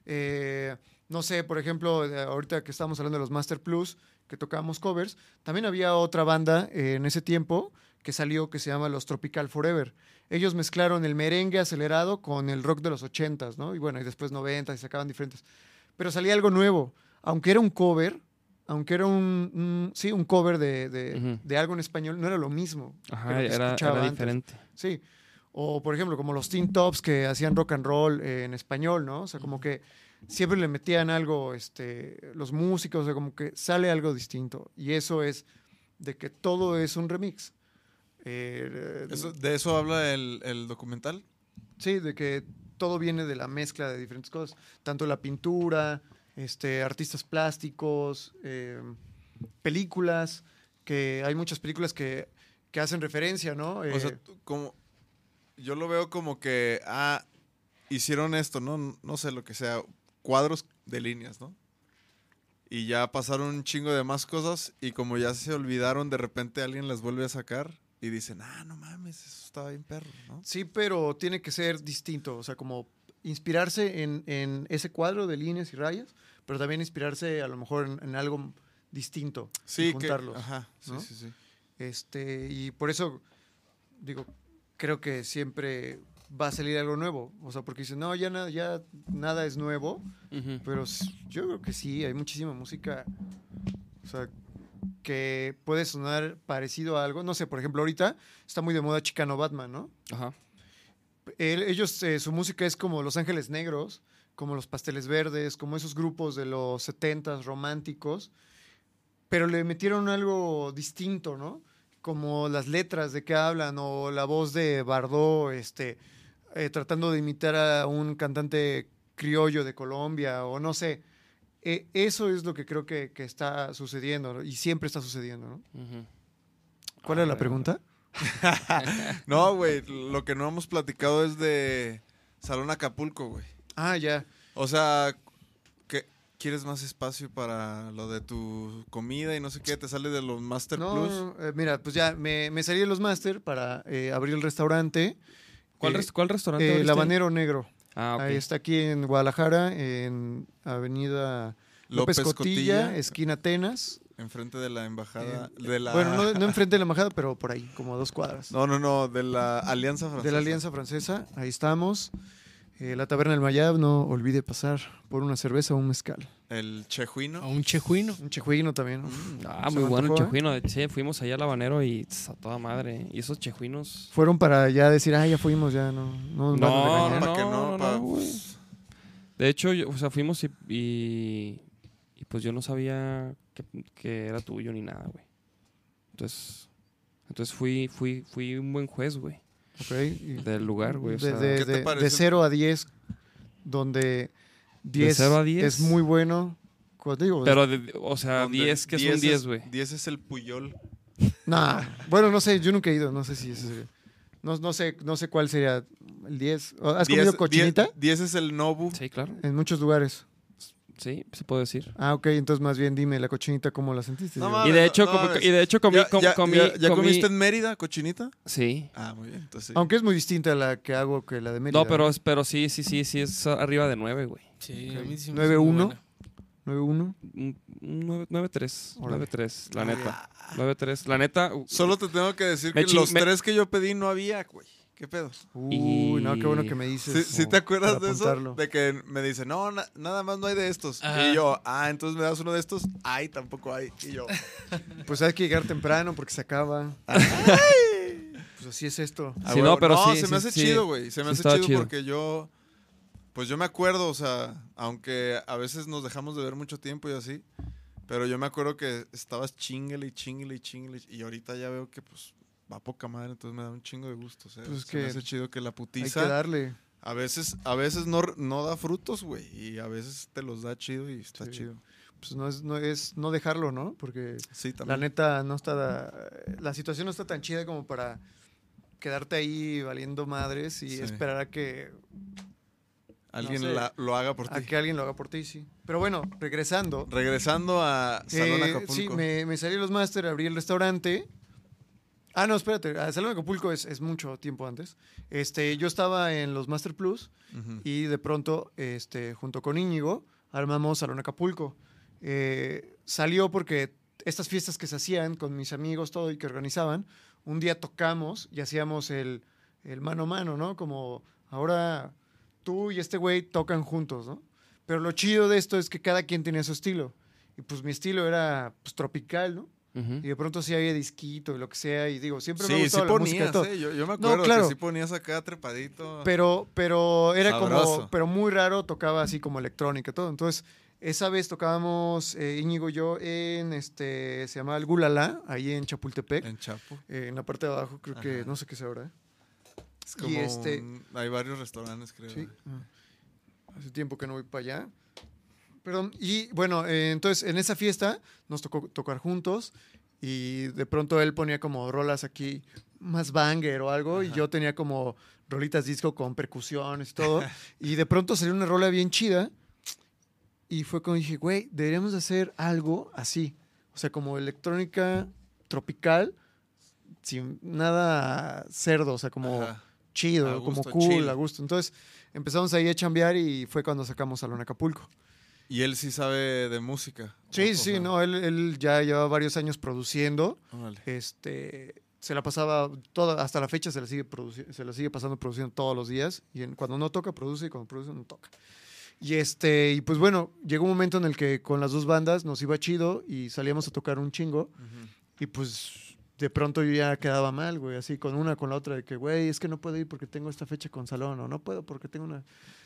Eh, no sé, por ejemplo, eh, ahorita que estamos hablando de los Master Plus, que tocábamos covers, también había otra banda eh, en ese tiempo que salió que se llama Los Tropical Forever. Ellos mezclaron el merengue acelerado con el rock de los ochentas, ¿no? Y bueno, y después noventas y sacaban diferentes. Pero salía algo nuevo. Aunque era un cover, aunque era un, un- sí, un cover de, de- Ujú. de algo en español, no era lo mismo. Ajá, que era, era diferente. Sí. O, por ejemplo, como los Teen Tops que hacían rock and roll eh, en español, ¿no? O sea, como que siempre le metían algo, este, los músicos, o sea, como que sale algo distinto. Y eso es de que todo es un remix. Eh, Eso- ¿De eso habla el, el documental? Sí, de que todo viene de la mezcla de diferentes cosas. Tanto la pintura, este, artistas plásticos, eh, películas, que hay muchas películas que, que hacen referencia, ¿no? O Eh, sea, como... Yo lo veo como que, ah, hicieron esto, ¿no? No sé lo que sea, cuadros de líneas, ¿no? Y ya pasaron un chingo de más cosas y como ya se olvidaron, de repente alguien las vuelve a sacar y dicen, ah, no mames, eso estaba bien perro, ¿no? Sí, pero tiene que ser distinto, o sea, como inspirarse en, en ese cuadro de líneas y rayas, pero también inspirarse a lo mejor en, en algo distinto y Sí, que, juntarlos. ajá, sí, ¿no? sí, sí. Este, y por eso, digo, creo que siempre va a salir algo nuevo. O sea, porque dicen, no, ya, na- ya nada es nuevo. Ujú. Pero yo creo que sí, hay muchísima música. O sea, que puede sonar parecido a algo. No sé, por ejemplo, ahorita está muy de moda Chicano Batman, ¿no? Ajá. El- ellos, eh, su música es como Los Ángeles Negros, como Los Pasteles Verdes, como esos grupos de los 70s románticos, pero le metieron algo distinto, ¿no? Como las letras de qué hablan o la voz de Bardot, este, eh, tratando de imitar a un cantante criollo de Colombia o no sé. Eh, eso es lo que creo que, que está sucediendo ¿no? y siempre está sucediendo, ¿no? ¿Cuál A era la ver, pregunta? <laughs> No, güey, lo que no hemos platicado es de Salón Acapulco, güey. Ah, ya. O sea, ¿qué, ¿quieres más espacio para lo de tu comida y no sé qué? ¿Te sale de los Master No, Plus? no, eh, mira, pues ya me, me salí de los Master para eh, abrir el restaurante. ¿Cuál, Eh, res- cuál restaurante? el? Habanero Negro. Ah, ok. Ahí está aquí en Guadalajara, en Avenida López, López Cotilla, Cotilla. esquina Atenas. Enfrente de la embajada. de la... Bueno, no, no <laughs> enfrente de la embajada, pero por ahí, como a dos cuadras. No, no, no, de la Alianza Francesa. de la Alianza Francesa, ahí estamos. Eh, la Taberna del Mayab, no olvide pasar por una cerveza o un mezcal. El Chejuino. A un chejuino. Un chejuino también. ¿no? Ah, muy bueno el antojó, ¿eh? chejuino. Sí, fuimos allá al habanero y tss, a toda madre. Y esos chejuinos. Fueron para ya decir, ah, ya fuimos, ya no. No, a No, regañar. para que no, no, no, pa- no, güey. De hecho, yo- o sea, fuimos y, y, y pues yo no sabía que, que era tuyo ni nada, güey. Entonces, entonces fui, fui, fui un buen juez, güey, Ok, y- del lugar, güey. o de, sea, de, ¿Qué te de- de pareció? 0 a 10, donde 10, cero a 10? es muy bueno. Digo, pero, de- o sea, Donde 10, que es un 10, güey. 10 es el Puyol. nah, bueno, no sé, yo nunca he ido, no sé si ese sería- no, no sé, no sé cuál sería el 10. ¿Has 10 comido cochinita? 10 es el Nobu. Sí, claro. En muchos lugares. Sí, se puede decir. Ah, ok, entonces más bien dime, ¿la cochinita cómo la sentiste? No. Y de hecho, no como- mames. y de hecho comí, ¿Ya, com- ya- comí, ya- ya comí- comiste en Mérida cochinita? Sí. Ah, muy bien. Entonces sí. Aunque es muy distinta a la que hago que la de Mérida. No, pero, pero sí, sí, sí, sí, es arriba de 9, güey. Sí, Ok. a mí sí me hizo muy 9-1. buena. 9-1. Un- un nueve- 9-3. Órale. 9-3, la neta. 9-3. La neta. Solo te tengo que decir Me que los me- tres que yo pedí no había, güey. ¿Qué pedo? Uy, no, qué bueno que me ¿Sí, dices. sí oh, te acuerdas de eso? De que me dice, no, na- nada más no hay de estos. Ajá. Y yo, ah, entonces me das uno de estos. Ay, tampoco hay. Y yo, <laughs> Pues hay que llegar temprano porque se acaba. <laughs> pues así es esto. ah, Sí, no, pero sí, se sí, me hace sí. chido, güey. Se me Sí hace chido, chido. porque yo, pues yo me acuerdo, o sea, aunque a veces nos dejamos de ver mucho tiempo y así, pero yo me acuerdo que estabas chingale y chingale y chingale. Y ahorita ya veo que, pues, va poca madre, entonces me da un chingo de gusto. O sea, Pues es se me que hace chido que la Hay que putiza darle. a veces, a veces no, no da frutos, güey. Y a veces te los da chido y está Sí. chido. Pues no es, no es no dejarlo, ¿no? Porque Sí, la neta no está. La situación no está tan chida como para quedarte ahí valiendo madres y Sí. esperar a que, Alguien no sé, la- lo haga por a ti. que alguien lo haga por ti, sí. Pero bueno, regresando. Regresando a Salón Eh, Acapulco. sí, me, me salí los máster, abrí el restaurante. Ah, no, espérate. a Salón Acapulco es, es mucho tiempo antes. Este, yo estaba en los Master Plus y de pronto, este, junto con Íñigo, armamos Salón Acapulco. Eh, salió porque estas fiestas que se hacían con mis amigos, todo y que organizaban, un día tocamos y hacíamos el, el mano a mano, ¿no? Como ahora tú y este güey tocan juntos, ¿no? Pero lo chido de esto es que cada quien tenía su estilo. Y pues mi estilo era pues, tropical, ¿no? Ujú. Y de pronto sí había disquito y lo que sea. Y digo, siempre me ha Sí, sí gustado la música y ponías, todo. ¿eh? Yo, yo me No, acuerdo claro. que sí ponías acá trepadito. Pero, pero era como, Sabroso. pero muy raro, tocaba así como electrónica y todo. Entonces, esa vez tocábamos eh, Íñigo y yo en este, se llamaba el Gulala, ahí en Chapultepec, en Chapo. eh, en la parte de abajo, creo que, Ajá. no sé qué sea ahora. Es Y como este- un- hay varios restaurantes, creo. Sí. Ah. Hace tiempo que no voy para allá. Perdón. Y bueno, eh, entonces en esa fiesta nos tocó tocar juntos y de pronto él ponía como rolas aquí más banger o algo y yo tenía como rolitas disco con percusiones y todo. <laughs> y de pronto salió una rola bien chida y fue como dije, güey, deberíamos de hacer algo así. O sea, como electrónica tropical sin nada cerdo, o sea, como Ajá. chido, A como cool, chill. a gusto. Entonces empezamos ahí a chambear y fue cuando sacamos Salón Acapulco. Y él sí sabe de música. Sí, sí, no, él, él ya lleva varios años produciendo. órale. Este, se la pasaba toda, hasta la fecha se la sigue se la sigue pasando produciendo todos los días. Y en- cuando no toca, produce y cuando produce, no toca. Y este, y pues bueno, llegó un momento en el que con las dos bandas nos iba chido y salíamos a tocar un chingo. Y pues de pronto yo ya quedaba mal, güey, así con una, con la otra, de que, güey, es que no puedo ir porque tengo esta fecha con salón, o no puedo porque tengo una.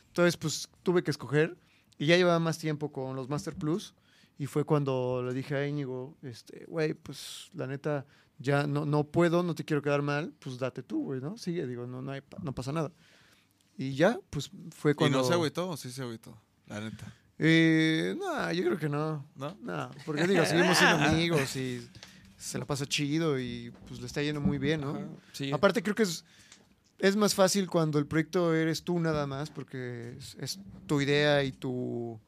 Entonces, pues tuve que escoger. Y ya llevaba más tiempo con los Master Plus. Y fue cuando le dije a Íñigo, este, güey, pues la neta, ya no, no puedo, no te quiero quedar mal, pues date tú, güey, ¿no? Sigue, digo, no, no, hay no pasa nada. Y ya, pues fue ¿Y cuando... no se agüitó o sí se agüitó? La neta. Eh, no, yo creo que no. ¿No? No, porque digo, seguimos siendo <laughs> amigos y se la pasa chido y pues le está yendo muy bien, ¿no? Ajá, sí. Aparte creo que es, es más fácil cuando el proyecto eres tú nada más porque es, es tu idea y tu...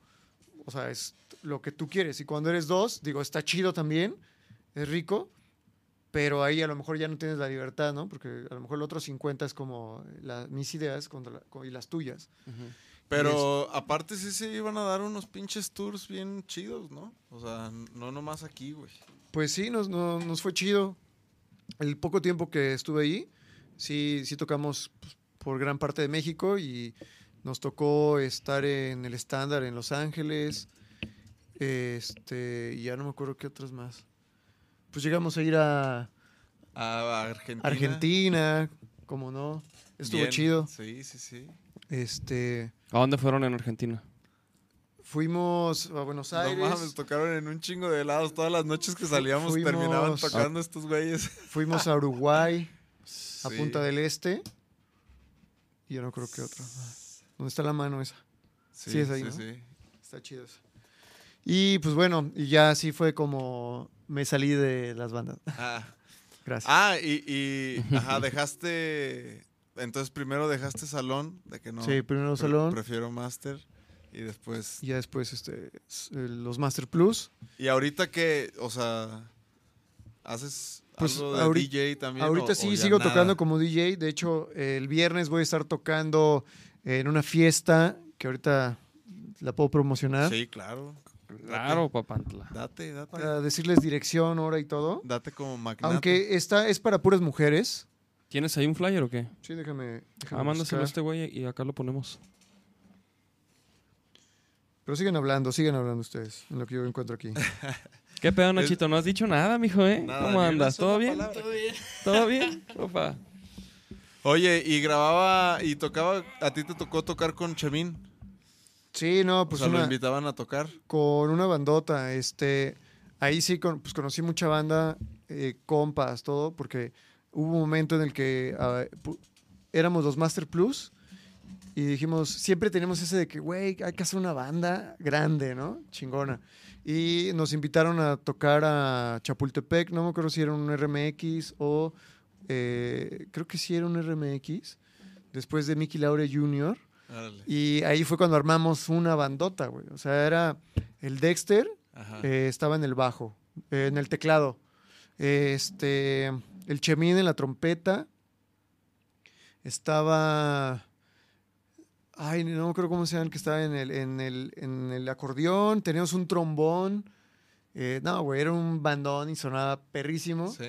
O sea, es lo que tú quieres. Y cuando eres dos, digo, está chido también, es rico, pero ahí a lo mejor ya no tienes la libertad, ¿no? Porque a lo mejor el otro 50 es como la- mis ideas contra la- co- y las tuyas. Pero aparte sí se iban a dar unos pinches tours bien chidos, ¿no? O sea, no nomás aquí, güey. Pues sí, nos, no- nos fue chido. El poco tiempo que estuve ahí, sí, sí tocamos pues, por gran parte de México y nos tocó estar en el estándar en Los Ángeles. Este, y ya no me acuerdo qué otros más. Pues llegamos a ir a A Argentina. Argentina, como no. Estuvo Bien. chido. Sí, sí, sí. Este, ¿A dónde fueron en Argentina? fuimos a Buenos Aires. No mames, tocaron en un chingo de helados. Todas las noches que salíamos Fuimos- terminaban tocando estos güeyes. Fuimos a Uruguay, a Sí. Punta del Este. Y yo no creo que otro. ¿Dónde está la mano esa? Sí, es ahí, sí, ¿no? sí. Está chido eso. Y pues bueno, y ya así fue como me salí de las bandas. Ah, <laughs> Gracias. Ah, y, y ajá, dejaste. Entonces primero dejaste salón, de que no. sí, primero salón Prefiero máster. Y después. y ya después este, eh, los Master Plus. Y ahorita que, o sea, haces Pues, algo de ahori- DJ también. Ahorita o- sí o sigo nada? tocando como DJ. De hecho, el viernes voy a estar tocando en una fiesta que ahorita la puedo promocionar. Sí, claro. Claro, papantla. Date, date. Para decirles dirección, hora y todo. Date como magnate. Aunque esta es para puras mujeres. ¿Tienes ahí un flyer o qué? Sí, déjame. déjame Ah, mándaselo a este güey y acá lo ponemos. Pero siguen hablando, siguen hablando ustedes, en lo que yo encuentro aquí. <laughs> ¿Qué pedo, Nachito? No has dicho nada, mijo, ¿eh? Nada, ¿Cómo andas? ¿Todo bien? palabra. ¿Todo bien? Opa. Oye, y grababa y tocaba. A ti te tocó tocar con Chemín. Sí, no, pues o sea, lo invitaban a tocar. con una bandota. Este, ahí sí con- pues conocí mucha banda, eh, compas, todo, porque hubo un momento en el que ah, éramos los Master Plus y dijimos, siempre teníamos ese de que, güey, hay que hacer una banda grande, ¿no? Chingona. Y nos invitaron a tocar a Chapultepec, no me acuerdo si era un RMX o eh, creo que sí era un RMX, después de Mickey Laure Jr. Y ahí fue cuando armamos una bandota, güey. O sea, era el Dexter, eh, estaba en el bajo, eh, en el teclado. Este, el Chemín en la trompeta. Estaba. Ay, no me acuerdo cómo se llama el que estaba en el, en el, en el acordeón. Teníamos un trombón. Eh, no, güey, era un bandón y sonaba perrísimo. Sí.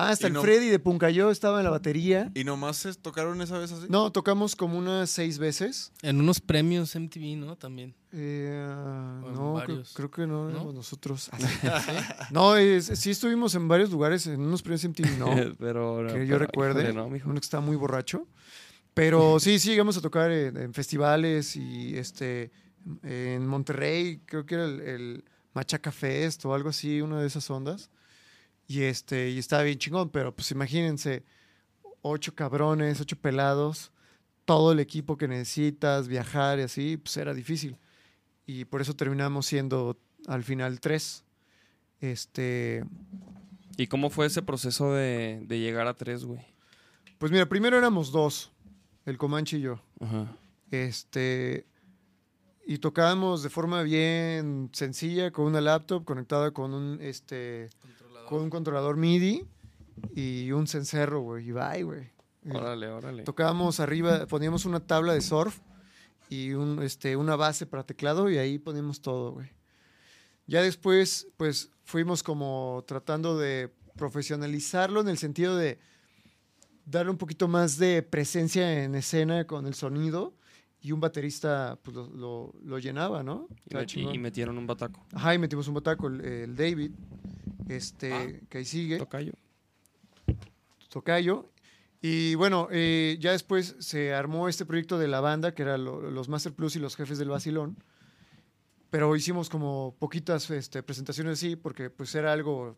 Ah, hasta Y el no- Freddy de Puncayo estaba en la batería. ¿Y nomás se tocaron esa vez así? No, tocamos como unas seis veces. En unos premios MTV, ¿no? También. Eh, ah, no, creo, que no, ¿No? éramos nosotros. <laughs> no, es- sí estuvimos en varios lugares, en unos premios MTV, no, <laughs> pero, que pero, yo recuerde. híjole, no, mijo. uno que estaba muy borracho. Pero sí, sí, llegamos a tocar en, en festivales y este en Monterrey, creo que era el, el Machaca Fest o algo así, una de esas ondas. Y este, y estaba bien chingón, pero pues imagínense, ocho cabrones, ocho pelados, todo el equipo que necesitas, viajar y así, pues era difícil. Y por eso terminamos siendo al final tres. Este, ¿Y cómo fue ese proceso de, de llegar a tres, güey? pues mira, primero éramos dos, el Comanche y yo. Ajá. Este, y tocábamos de forma bien sencilla con una laptop conectada con un, este, con un controlador MIDI y un cencerro, güey. Y bye, güey. Órale, órale. Tocábamos arriba, poníamos una tabla de surf y un, este, una base para teclado y ahí poníamos todo, güey. Ya después, pues fuimos como tratando de profesionalizarlo en el sentido de darle un poquito más de presencia en escena con el sonido y un baterista pues, lo, lo- lo llenaba, ¿no? Y, met- metieron un bataco. Ajá, y metimos un bataco, el, el David, este, Ah. que ahí sigue, Tocayo. Tocayo. Y bueno, eh, ya después se armó este proyecto de la banda, que eran los Master Plus y los jefes del Basilón. Pero hicimos como poquitas este, presentaciones así, porque pues era algo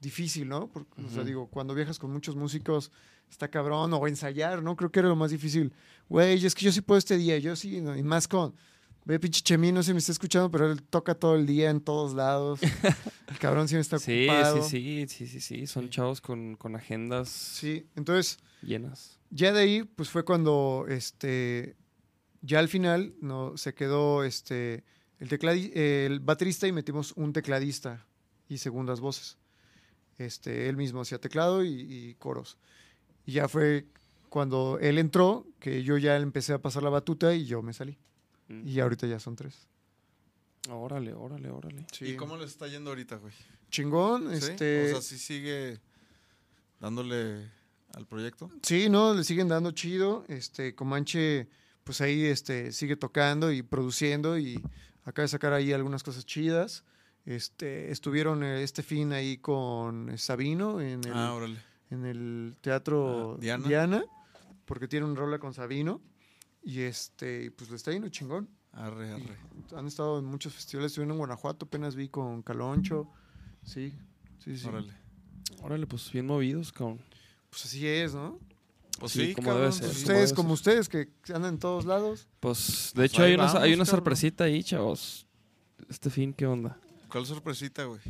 difícil, ¿no? Porque, O sea, digo, cuando viajas con muchos músicos, está cabrón, o ensayar, ¿no? Creo que era lo más difícil. Güey, es que yo sí puedo este día, yo sí, ¿no? y más con... Ve, pinche Chemín, no se me está escuchando, pero él toca todo el día en todos lados. <laughs> El cabrón sí me está ocupado. sí, sí, sí, sí, sí. Son chavos con, con agendas Sí, entonces... llenas. ya de ahí, pues fue cuando, este, ya al final, no, se quedó, este, el, el baterista y metimos un tecladista y segundas voces. Este, él mismo hacía teclado y, y coros. Y ya fue cuando él entró, que yo ya empecé a pasar la batuta y yo me salí. Mm. Y ahorita ya son tres. Órale, órale, órale. ¿Y cómo les está yendo ahorita, güey? Chingón, ¿Sí? este... O sea, sí sigue dándole al proyecto. Sí, no, le siguen dando chido. Este, Comanche, pues ahí este, sigue tocando y produciendo y acaba de sacar ahí algunas cosas chidas. Este, estuvieron eh, este fin ahí con eh, Sabino en el, Ah, órale. en el teatro Ah, Diana. Diana. porque tiene un rola con Sabino. Y este, pues le está yendo chingón. Arre, arre. Han estado en muchos festivales, estuvieron en Guanajuato, apenas vi con Caloncho. Sí, sí, sí. Órale. Órale, pues bien movidos, cabrón. Pues así es, ¿no? Pues Sí, sí, como cabrón, debe pues ser. sí. Ustedes, debe como ustedes, que andan en todos lados. Pues, de Pues hecho, hay una, hay vamos, una sorpresita ahí, chavos. Este fin, ¿qué onda? ¿Cuál sorpresita, güey?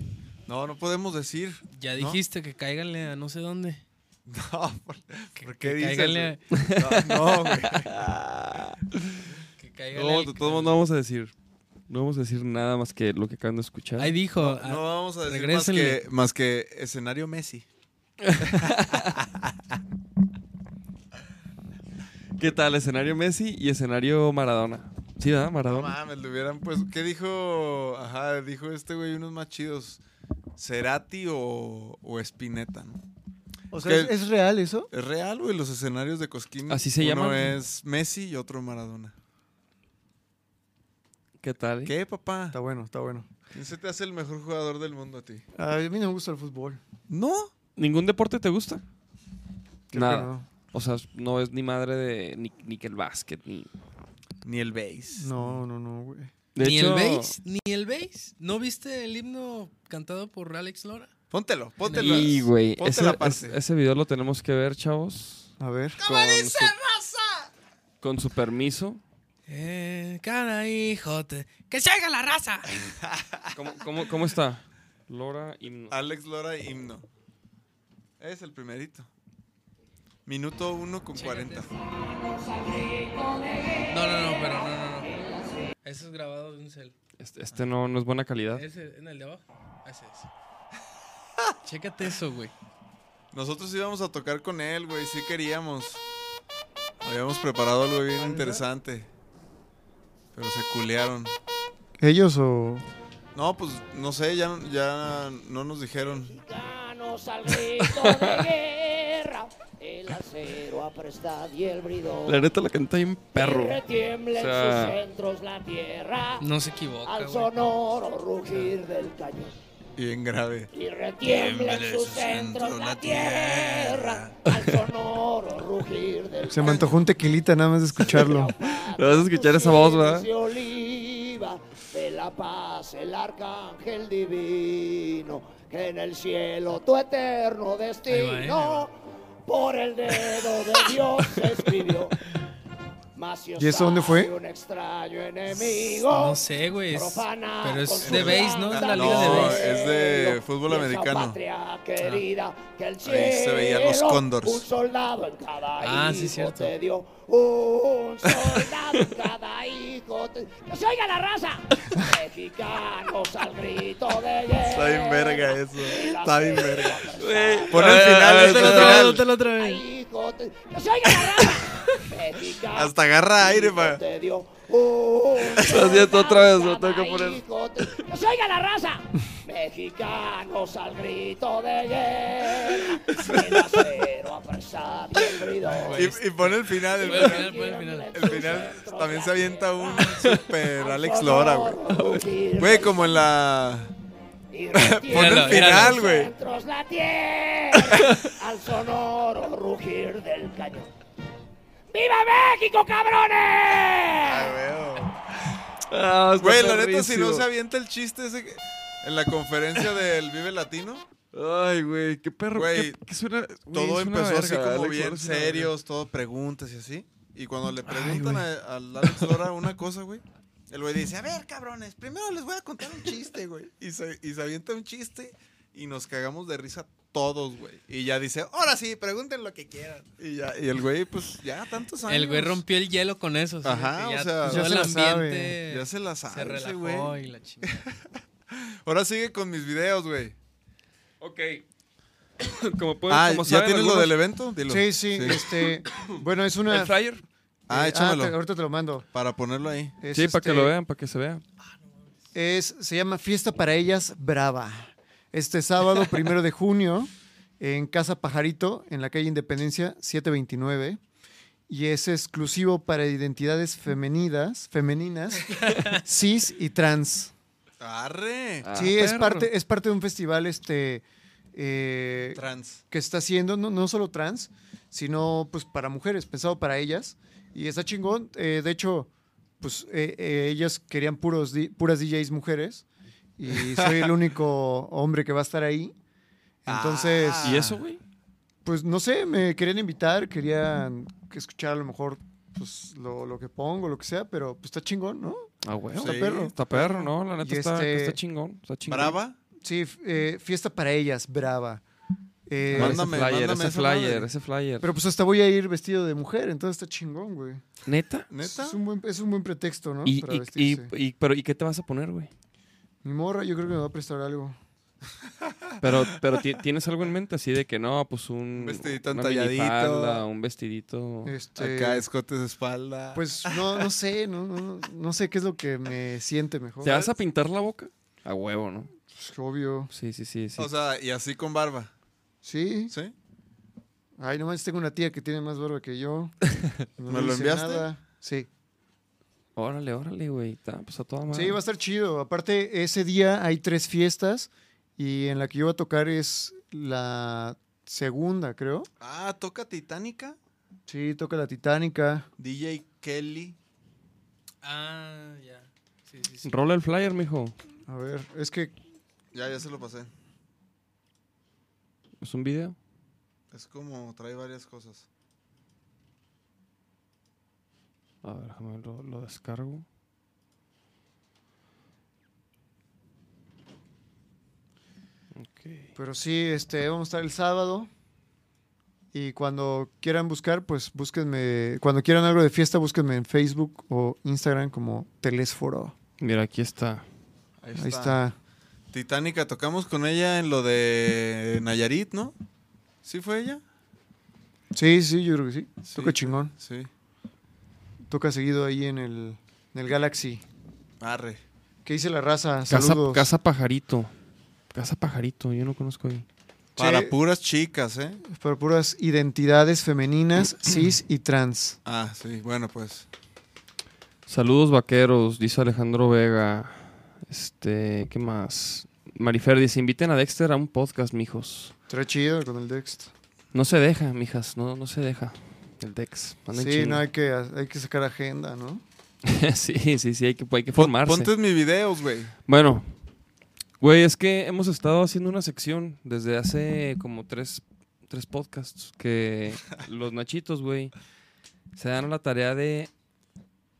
No, no podemos decir. Ya ¿No? dijiste que cáiganle a no sé dónde. <laughs> No, ¿por, ¿por qué que dices? cáiganle, güey? <laughs> No, no, güey. <laughs> que cáiganle No, de todos modos no vamos a decir. No vamos a decir nada más que lo que acaban de escuchar. Ahí dijo. No, ah, no vamos a decir más que, más que escenario Messi. ¿Qué tal? Escenario Messi y escenario Maradona. Sí, ¿verdad? No Maradona. mames, le hubieran pues. ¿Qué dijo? Ajá, dijo este güey unos más chidos. ¿Cerati o, o Spinetta, no? O sea, ¿es, es real eso? Es real, güey, los escenarios de Cosquín. Así se uno llaman. es Messi y otro Maradona. ¿Qué tal? eh? ¿Qué, papá? Está bueno, está bueno. ¿Quién se te hace el mejor jugador del mundo a ti? A mí no me gusta el fútbol. No. ¿Ningún deporte te gusta? Creo Nada. no. O sea, no es ni madre de ni, ni que el básquet, ni... Ni el base. No, no, no, güey. De ni hecho, el bass, ni el bass. ¿No viste el himno cantado por Alex Lora? Póntelo, póntelo. Y, güey, Ponte ese, ese video lo tenemos que ver, chavos. A ver. Con su, Con su permiso. Eh, cara, hijote. ¡Que se haga la raza! <laughs> ¿Cómo, cómo, cómo está? Lora himno. Alex Lora, himno. Es el primerito. Minuto 1 con 40. No, no, no, pero no, no, no. Ese es grabado de un cel. Este, este no, no es buena calidad. Ese, en el de abajo. Ese es. <laughs> Chécate eso, güey. Nosotros íbamos a tocar con él, güey. Sí queríamos. Habíamos preparado algo bien interesante. Pero se culearon. ¿Ellos o...? No, pues no sé, ya, ya no nos dijeron. Acero aprestad y el bridón. La neta la canta bien perro. Y retiembla O sea- en sus centros la tierra, No se equivoca, al güey. sonoro rugir del cañón. Bien grave. Y retiembla en sus centros la tierra, al sonoro rugir <laughs> del Se me antojó un tequilita nada más de escucharlo. <laughs> <laughs> Le vas a escuchar esa voz, ¿verdad? De oliva, de la paz, el arcángel divino, que en el cielo tu eterno Ahí va, destino, eh, por el dedo de Dios se escribió. ¿Y eso dónde fue? hay Un extraño enemigo. No sé, güey. Pero es de base, ¿no? Es la gran liga de No, base. es de fútbol americano. patria querida, que el Ahí se veían los cielo, cóndors. Un soldado en cada Ah, sí, hijo cierto. te dio. Un <laughs> soldado en cada hijo te ¡Que se oiga la raza! Mexicanos al grito de guerra. Está bien verga eso. Está bien verga. Güey, Pon a el final, este otra vez. Otra vez. Hijo te- ¡Que se oiga la raza! Mexicanos Hasta agarra aire, pa. te dio un Lo siento, otra vez, lo tengo que poner. ¡Que se oiga la raza! Mexicanos al grito de guerra, sin acero apresado y. Y, pone el final, el el final. el final. El final también se avienta un super Alex Lora, güey. Güey, como en la. <laughs> Pon el final, güey. Centros la <laughs> tierra al sonoro rugir del cañón. ¡Viva México, cabrones! Ah, Güey, la neta, si no se avienta el chiste ese que- en la conferencia del Vive Latino, Ay, güey, qué perro. Güey, qué- qué suena, güey, todo es una empezó así verga, como Alex bien Lora es una verga. serios, todo preguntas y así. Y cuando le preguntan a- al Alex Lora una cosa, güey, el güey dice, a ver, cabrones, primero les voy a contar un chiste, güey. <laughs> Y se, y se avienta un chiste y nos cagamos de risa todos, güey. Y ya dice, ahora sí, pregunten lo que quieran. Y, ya, y el güey, pues ya tantos años. El güey rompió el hielo con eso. sí, Ajá, ya o sea, ya se el la sabe. ambiente Ya se la se sabe ese relajó güey. y la chingada. <laughs> Ahora sigue con mis videos, güey. Ok. <coughs> como pueden, Ah, como ¿ya saben tienes lo del evento? Dilo. Sí, sí, este. <coughs> Bueno, es una. ¿El flyer? Ah, eh, échamelo. te- ahorita te lo mando. Para ponerlo ahí. Es, Sí, para que este, lo vean, para que se vea. Es, se llama Fiesta para Ellas Brava. Este sábado, <laughs> primero de junio, en Casa Pajarito, en la calle Independencia 729. Y es exclusivo para identidades femeninas, femeninas, <laughs> cis y trans. Arre. Ah, sí, es perro. parte, es parte de un festival este, eh, Trans. que está haciendo, no, no solo trans, sino pues para mujeres, pensado para ellas. Y está chingón. eh, de hecho, pues eh, eh, ellas querían puros di- puras DJs mujeres. Y <laughs> soy el único hombre que va a estar ahí. Entonces, Ah. ¿Y eso, güey? pues no sé, me querían invitar, querían que escuchar a lo mejor pues lo, lo que pongo, lo que sea, pero pues está chingón, ¿no? Ah, güey. Está Sí. perro. Está perro, ¿no? La neta está, este- está chingón. Está chingón. ¿Brava? Sí, eh, fiesta para ellas, brava. Eh, Mándame, ese flyer, mándame ese flyer, madre. ese flyer. pero pues hasta voy a ir vestido de mujer, entonces está chingón, güey. ¿Neta? ¿Neta? Es un buen, es un buen pretexto, ¿no? ¿Y, Para y, y, pero, ¿Y qué te vas a poner, güey? Mi morra, yo creo que me va a prestar algo. <laughs> Pero, pero ti- ¿tienes algo en mente así de que no? Pues un... Un vestidito una entalladito. un vestidito... Este, Acá, escotes de espalda. Pues no, no sé, no, no, no sé qué es lo que me siente mejor. ¿Te vas a pintar la boca? A huevo, ¿no? Pues, obvio. Sí, sí, sí. sí. O sea, y así con barba. Sí. ¿Sí? Ay, nomás tengo una tía que tiene más barba que yo. <laughs> No ¿Me lo dice enviaste? nada. Sí. Órale, órale, güey. Está, pues a toda madre. Sí, va a estar chido. Aparte, ese día hay tres fiestas y en la que yo voy a tocar es la segunda, creo. Ah, toca Titánica. Sí, toca la Titánica. DJ Kelly. Ah, ya. Sí, sí, sí. Rola el flyer, mijo. A ver, es que Ya, ya se lo pasé. ¿Es un video? Es como trae varias cosas. A ver, déjame lo, lo descargo. Ok. Pero sí, este, vamos a estar el sábado. Y cuando quieran buscar, pues búsquenme. Cuando quieran algo de fiesta, búsquenme en Facebook o Instagram como Telésforo. Mira, aquí está. Ahí, Ahí está. Titánica, tocamos con ella en lo de Nayarit, ¿no? ¿Sí fue ella? Sí, sí, yo creo que sí. Sí. Toca chingón. Sí. Toca seguido ahí en el, en el Galaxy. Arre. ¿Qué dice la raza? Casa, Saludos. Casa Pajarito. Casa Pajarito, yo no conozco ahí. Para Sí. puras chicas, ¿eh? Para puras identidades femeninas, <clears throat> cis y trans. Ah, sí, bueno, pues. Saludos vaqueros, dice Alejandro Vega. Este, ¿qué más? Marifer dice, inviten a Dexter a un podcast, mijos. Trae chido con el Dex. No se deja, mijas, no, no se deja. El Dex. Sí, no, hay que, hay que sacar agenda, ¿no? <laughs> sí, sí, sí, hay que, hay que formarse. Ponte mis videos, güey. Bueno, güey, es que hemos estado haciendo una sección desde hace como tres, tres podcasts que <laughs> los nachitos, güey, se dan a la tarea de,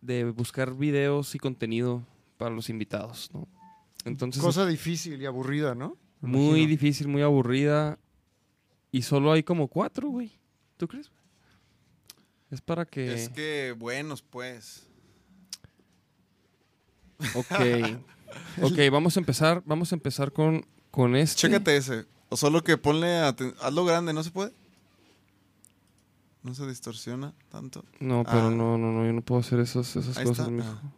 de buscar videos y contenido para los invitados, ¿no? Entonces, Cosa difícil y aburrida, ¿no? Me muy imagino. difícil, muy aburrida y solo hay como cuatro, güey. ¿Tú crees? Es para que... Es que buenos, pues. Ok. <laughs> ok, vamos a empezar, vamos a empezar con, con este. Chécate ese. O solo que ponle. aten- Hazlo grande, ¿no se puede? No se distorsiona tanto. No, pero Ah. no, no, no, yo no puedo hacer esas, esas Ahí cosas, está. mijo. Ah.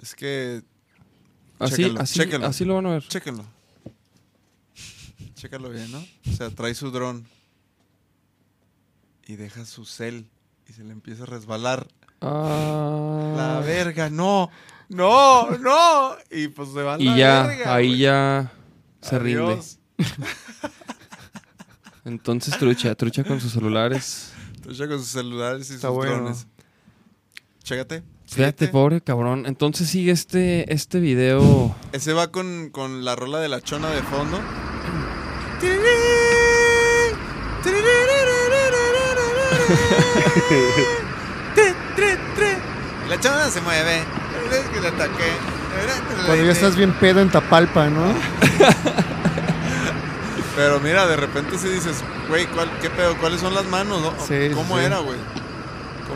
Es que. Así, Chéquenlo, así, chéquenlo. así lo van a ver. Chéquenlo. Chécalo bien, ¿no? O sea, trae su dron. Y deja su cel. Y se le empieza a resbalar. Ah. La verga, no. No, no. Y pues se va a la Y ya, verga, ahí güey. ya se rinde. Adiós. <laughs> Entonces, trucha, trucha con sus celulares. Trucha con sus celulares y Está sus bueno. drones. Chécate. Fíjate, pobre cabrón. Entonces sigue este, este video. Ese va con, con la rola de la chona de fondo. <laughs> La chona se mueve. Que. Cuando ya estás bien pedo en Tapalpa, ¿no? Pero mira, de repente si dices, güey, ¿cuál- ¿qué pedo? ¿Cuáles son las manos? no? Sí, ¿Cómo sí. era, güey?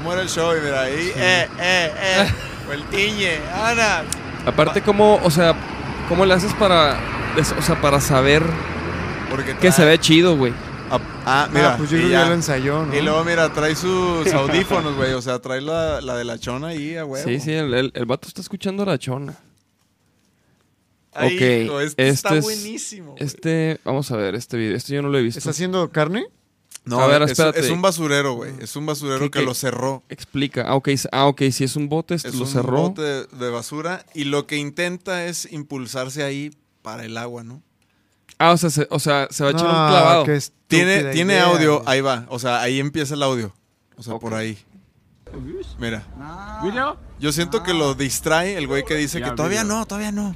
¿Cómo era el show? Y mira, ahí, eh, eh, eh. Vueltiñe, Ana. Aparte, ¿cómo, o sea, cómo le haces para, o sea, para saber Porque que se ve chido, güey? Ah, Ah, mira. ah, pues yo y ya. lo ensayó, ¿no? Y luego, mira, trae sus <laughs> audífonos, güey. O sea, trae la, la de la chona ahí, a huevo. Sí, sí, el, el, el vato está escuchando a la chona. Ay, Ok, hijo, este, este está es- buenísimo. güey. Este, vamos a ver este video. Este yo no lo he visto. ¿Está haciendo carne? No, a ver, es, espérate. es un basurero, güey. Es un basurero ¿Qué- que qué? lo cerró. Explica. Ah, ok, ah, ok, si es un bote, este Es lo un cerró. bote de, de basura y lo que intenta es impulsarse ahí para el agua, ¿no? Ah, o sea, se, o sea, se va a echar un No, clavado. Tiene, tiene idea, audio, güey. ahí va. O sea, ahí empieza el audio. O sea, por ahí. Mira. Yo siento que lo distrae el güey que dice que todavía no, todavía no.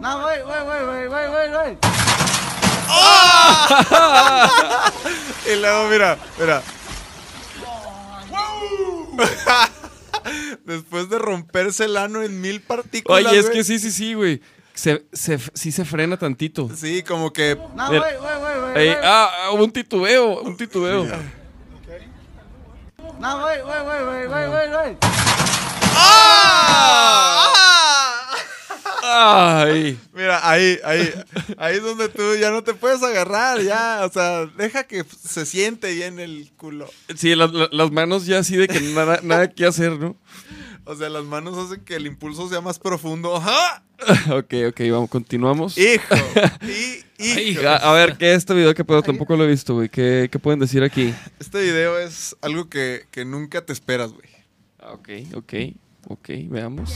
No, güey, güey, güey, güey, güey, güey, güey. <laughs> Y luego, mira, mira. <laughs> Después de romperse el ano en mil partículas. Oye, es güey. que sí, sí, sí, güey. Se, se, sí se frena tantito. Sí, como que. No, güey, güey, güey, güey. Ey, güey. ah, ah, un titubeo, un titubeo. No, güey, güey, güey, güey, güey, güey, güey. Ay. Mira, ahí, ahí, ahí es donde tú ya no te puedes agarrar, ya, o sea, deja que se siente bien el culo. Sí, las, manos ya así de que nada, nada que hacer, ¿no? O sea, las manos hacen que el impulso sea más profundo. ¡Ajá! <laughs> ok, ok, vamos, continuamos. Hijo, <laughs> y, hijo. A, a ver, ¿qué es este video que pedo? Tampoco lo he visto, güey. ¿Qué, qué pueden decir aquí? Este video es algo que, que nunca te esperas, güey. Ah, Ok, ok, ok, veamos.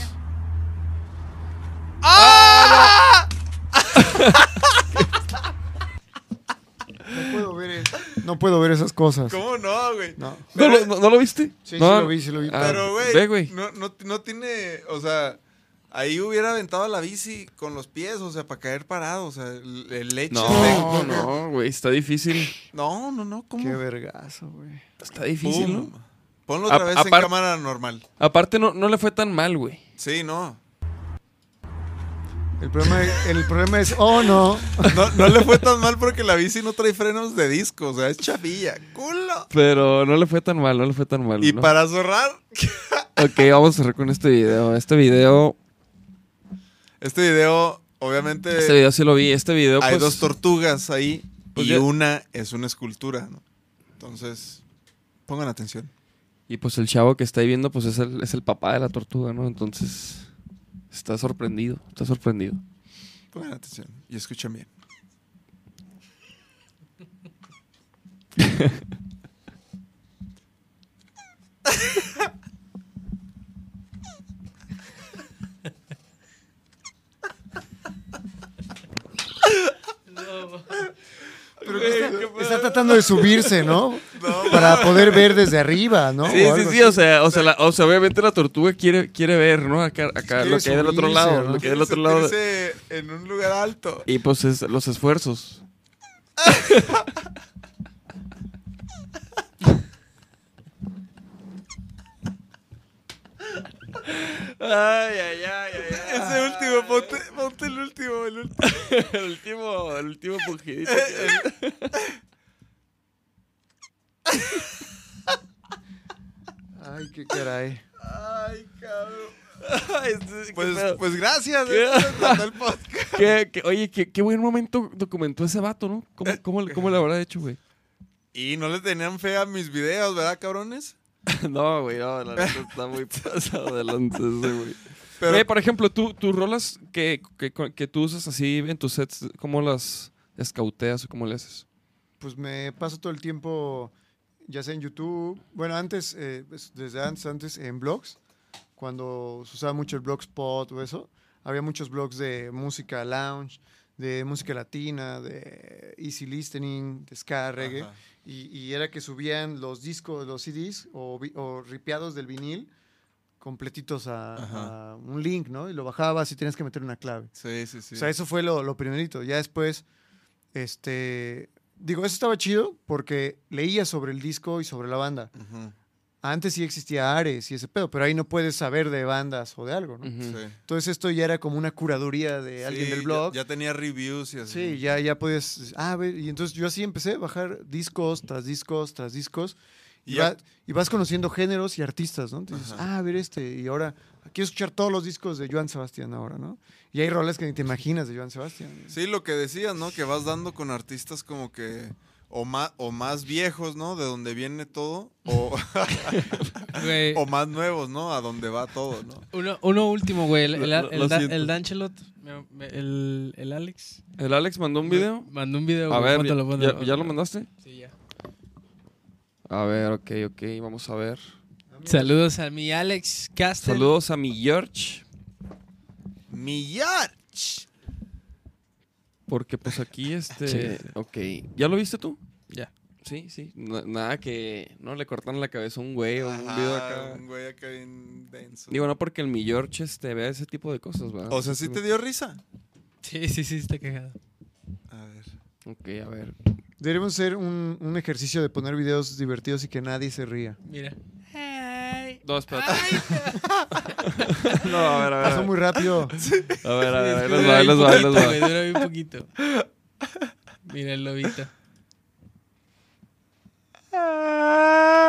No puedo ver, es- no puedo ver esas cosas. ¿Cómo no, güey? No. ¿No, lo- no- no lo viste? Sí, No, sí lo vi, sí lo vi. Ah, Pero, güey, ve, güey. No, no, no tiene, o sea, ahí hubiera aventado la bici con los pies, o sea, para caer parado, o sea, el, el leche. No, no, güey, está difícil. No, no, no, ¿cómo? Qué vergazo, güey. Está difícil, Pum. ¿no? Ponlo otra A- vez apar- en cámara normal. Aparte, no, no le fue tan mal, güey. Sí, no. El problema, el problema es, oh no. no. No le fue tan mal porque la bici no trae frenos de disco, o sea, es chavilla. ¡Culo! Pero no le fue tan mal, no le fue tan mal. Y ¿no? para zorrar, <laughs> Ok, vamos a cerrar con este video. Este video, este video, obviamente, este video sí lo vi. Este video, hay pues, dos tortugas ahí pues y ya- una es una escultura, ¿no? Entonces, pongan atención. Y pues el chavo que está ahí viendo, pues es el, es el papá de la tortuga, ¿no? Entonces, está sorprendido, está sorprendido. Pongan atención y escuchen bien. <laughs> Pero está, está tratando de subirse, ¿no? <laughs> No, Para poder ver desde arriba, ¿no? Sí, O sí, sí, o sea, o sea, la- o sea, obviamente la tortuga quiere, quiere ver, ¿no? Acá, lo que hay del otro lado, ¿no? lo que hay del otro lado. en un lugar alto. Y pues es los esfuerzos. <laughs> ay, ay, ay, ay, Ese último, ponte, ponte el último, el último. <laughs> el último, el último pujidito. Ay, qué caray. Ay, cabrón. Ay, qué Pues, pedo. pues gracias, ¿Qué? eh, se trató el podcast. Qué- qué- oye, qué, qué buen momento documentó ese vato, ¿no? ¿Cómo, cómo, cómo le habrá hecho, güey? Y no le tenían fe a mis videos, ¿verdad, cabrones? <laughs> No, güey, no, la neta está muy pasado de lanza ese, güey. Pero- Güey, por ejemplo, tú, tus rolas que, que, que tú usas así en tus sets, ¿cómo las escauteas o cómo le haces? Pues me paso todo el tiempo, ya sea en YouTube, bueno, antes, eh, desde antes, antes en blogs, cuando se usaba mucho el blogspot o eso, había muchos blogs de música lounge, de música latina, de easy listening, de ska, reggae, Ajá. Y, y era que subían los discos, los CDs o, o ripiados del vinil completitos a, Ajá. a un link, ¿no? Y lo bajabas y tenías que meter una clave. Sí, sí, sí. O sea, eso fue lo, lo primerito. Ya después, este, digo, eso estaba chido porque leía sobre el disco y sobre la banda. Ujú, Antes sí existía Ares y ese pedo, pero ahí no puedes saber de bandas o de algo, ¿no? Ujú. sí. Entonces esto ya era como una curaduría de alguien Sí, del ya- blog. Ya, tenía reviews y así. Sí, ya, ya podías. Ah, a ver, y entonces yo así empecé a bajar discos tras discos tras discos. Y, Y ya- va- y vas conociendo géneros y artistas, ¿no? Entonces, Ajá. ah, a ver este. Y ahora quiero escuchar todos los discos de Joan Sebastián ahora, ¿no? Y hay roles que ni te imaginas de Joan Sebastián. Sí, lo que decías, ¿no? Que vas dando con artistas como que o más, o más viejos, ¿no? De donde viene todo, o, <laughs> o más nuevos, ¿no? A donde va todo, ¿no? uno, uno último, güey. El, el, el Da- el Danchelot, el, el Alex, ¿El Alex mandó un video? mandó un video. A güey, ver, póntalo, ya- póntalo. ¿ya, ya lo mandaste? Sí, ya. A ver, ok, ok, vamos a ver. Saludos a mi Alex Castel. Saludos a mi George, Millar. Porque pues aquí este... Sí. Ok, ¿ya lo viste tú? Ya. Sí, sí, na- nada que no le cortan la cabeza a un güey o un video acá. Un güey acá bien denso. Digo, no porque el mi George este, vea ese tipo de cosas, ¿verdad? o sea, ¿sí te dio risa? Sí, sí, sí, está cagado. A ver. Ok, a ver. Deberíamos hacer un, un ejercicio de poner videos divertidos y que nadie se ría. Mira. No, espérate. <laughs> no, a ver, a ver. Pasó muy rápido. A ver, a ver, que les dura va, les va, poquito, va. güey, dura bien poquito. Mira el lobito.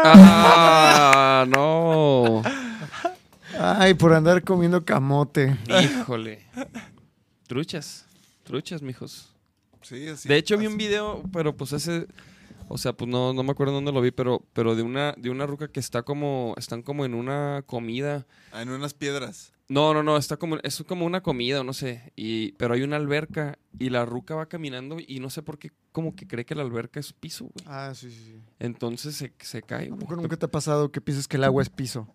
Ah, no. Ay, por andar comiendo camote. Híjole. Truchas. Truchas, mijos. Sí, así. De hecho, vi un video, pero pues ese. O sea, pues no, no me acuerdo dónde lo vi, pero, pero de una, de una ruca que está como. Están como en una comida. Ah, en unas piedras. No, no, no, está como. Es como una comida, o no sé. Y, pero hay una alberca y la ruca va caminando y no sé por qué, como que cree que la alberca es piso, güey. Ah, sí, sí, sí. Entonces se, se cae, ¿A güey. poco nunca te ha pasado que piensas que el agua es piso?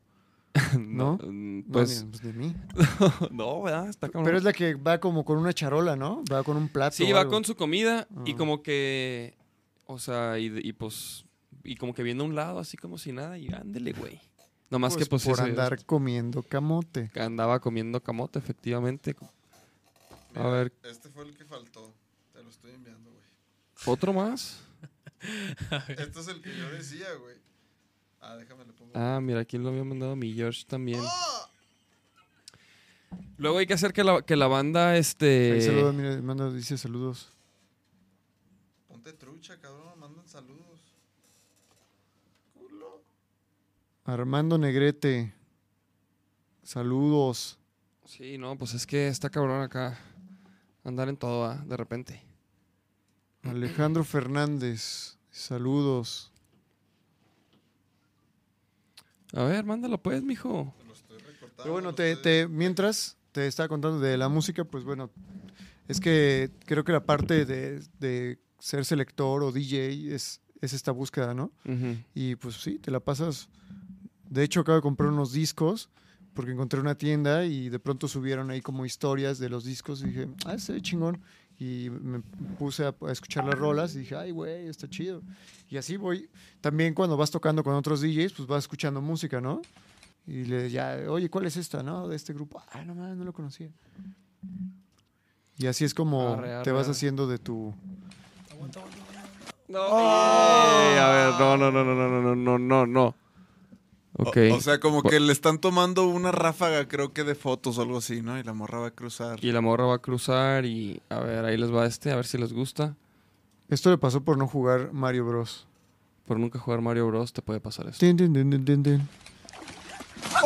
<laughs> no, ¿no? mm, No, Pues. ni- pues de mí. <laughs> no, ¿verdad? Está cabrón. Pero es la que va como con una charola, ¿no? Va con un plato. Sí, o va algo. con su comida y Ah. como que, o sea, y, y pues, y como que viene a un lado así como si nada y ándele, güey. Nomás Pues que pues por sí, andar comiendo camote. andaba comiendo camote, efectivamente. A ver. Este fue el que faltó. Te lo estoy enviando, güey. ¿Otro más? <laughs> Este es el que yo decía, güey. Ah, déjame le pongo. Ah, mira, aquí lo había mandado mi George también. Luego hay que hacer que la, que la banda, Ahí este... saluda, mira, manda, dice saludos. Trucha, cabrón. Mandan saludos. Culo. Armando Negrete. Saludos. Sí, no, pues es que está cabrón acá. Andar en todo, ¿va? de repente. <clears throat> Alejandro Fernández. Saludos. A ver, mándalo pues, mijo. Te lo estoy recortando. Pero bueno, lo te, mientras te estaba contando de la música, pues bueno, es que creo que la parte de, de ser selector o DJ es, es esta búsqueda, ¿no? Y pues sí, te la pasas. De hecho, acabo de comprar unos discos porque encontré una tienda y de pronto subieron ahí como historias de los discos y dije, ah, está chingón. Y me puse a, a escuchar las rolas y dije, ay, güey, está chido. Y así voy. También cuando vas tocando con otros DJs, pues vas escuchando música, ¿no? Y le ya, oye, ¿cuál es esta, no? De este grupo. Ah, no mames, no lo conocía. Y así es como Arre, arre, te vas arre. haciendo de tu... No, eh, a ver, no, no, no, no, no, no, no, no, no. Ok. O, o sea, como que le están tomando una ráfaga, creo que de fotos o algo así, ¿no? Y la morra va a cruzar. y la morra va a cruzar y a ver, ahí les va este, a ver si les gusta. Esto le pasó por no jugar Mario Bros. Por nunca jugar Mario Bros. te puede pasar esto. Tin.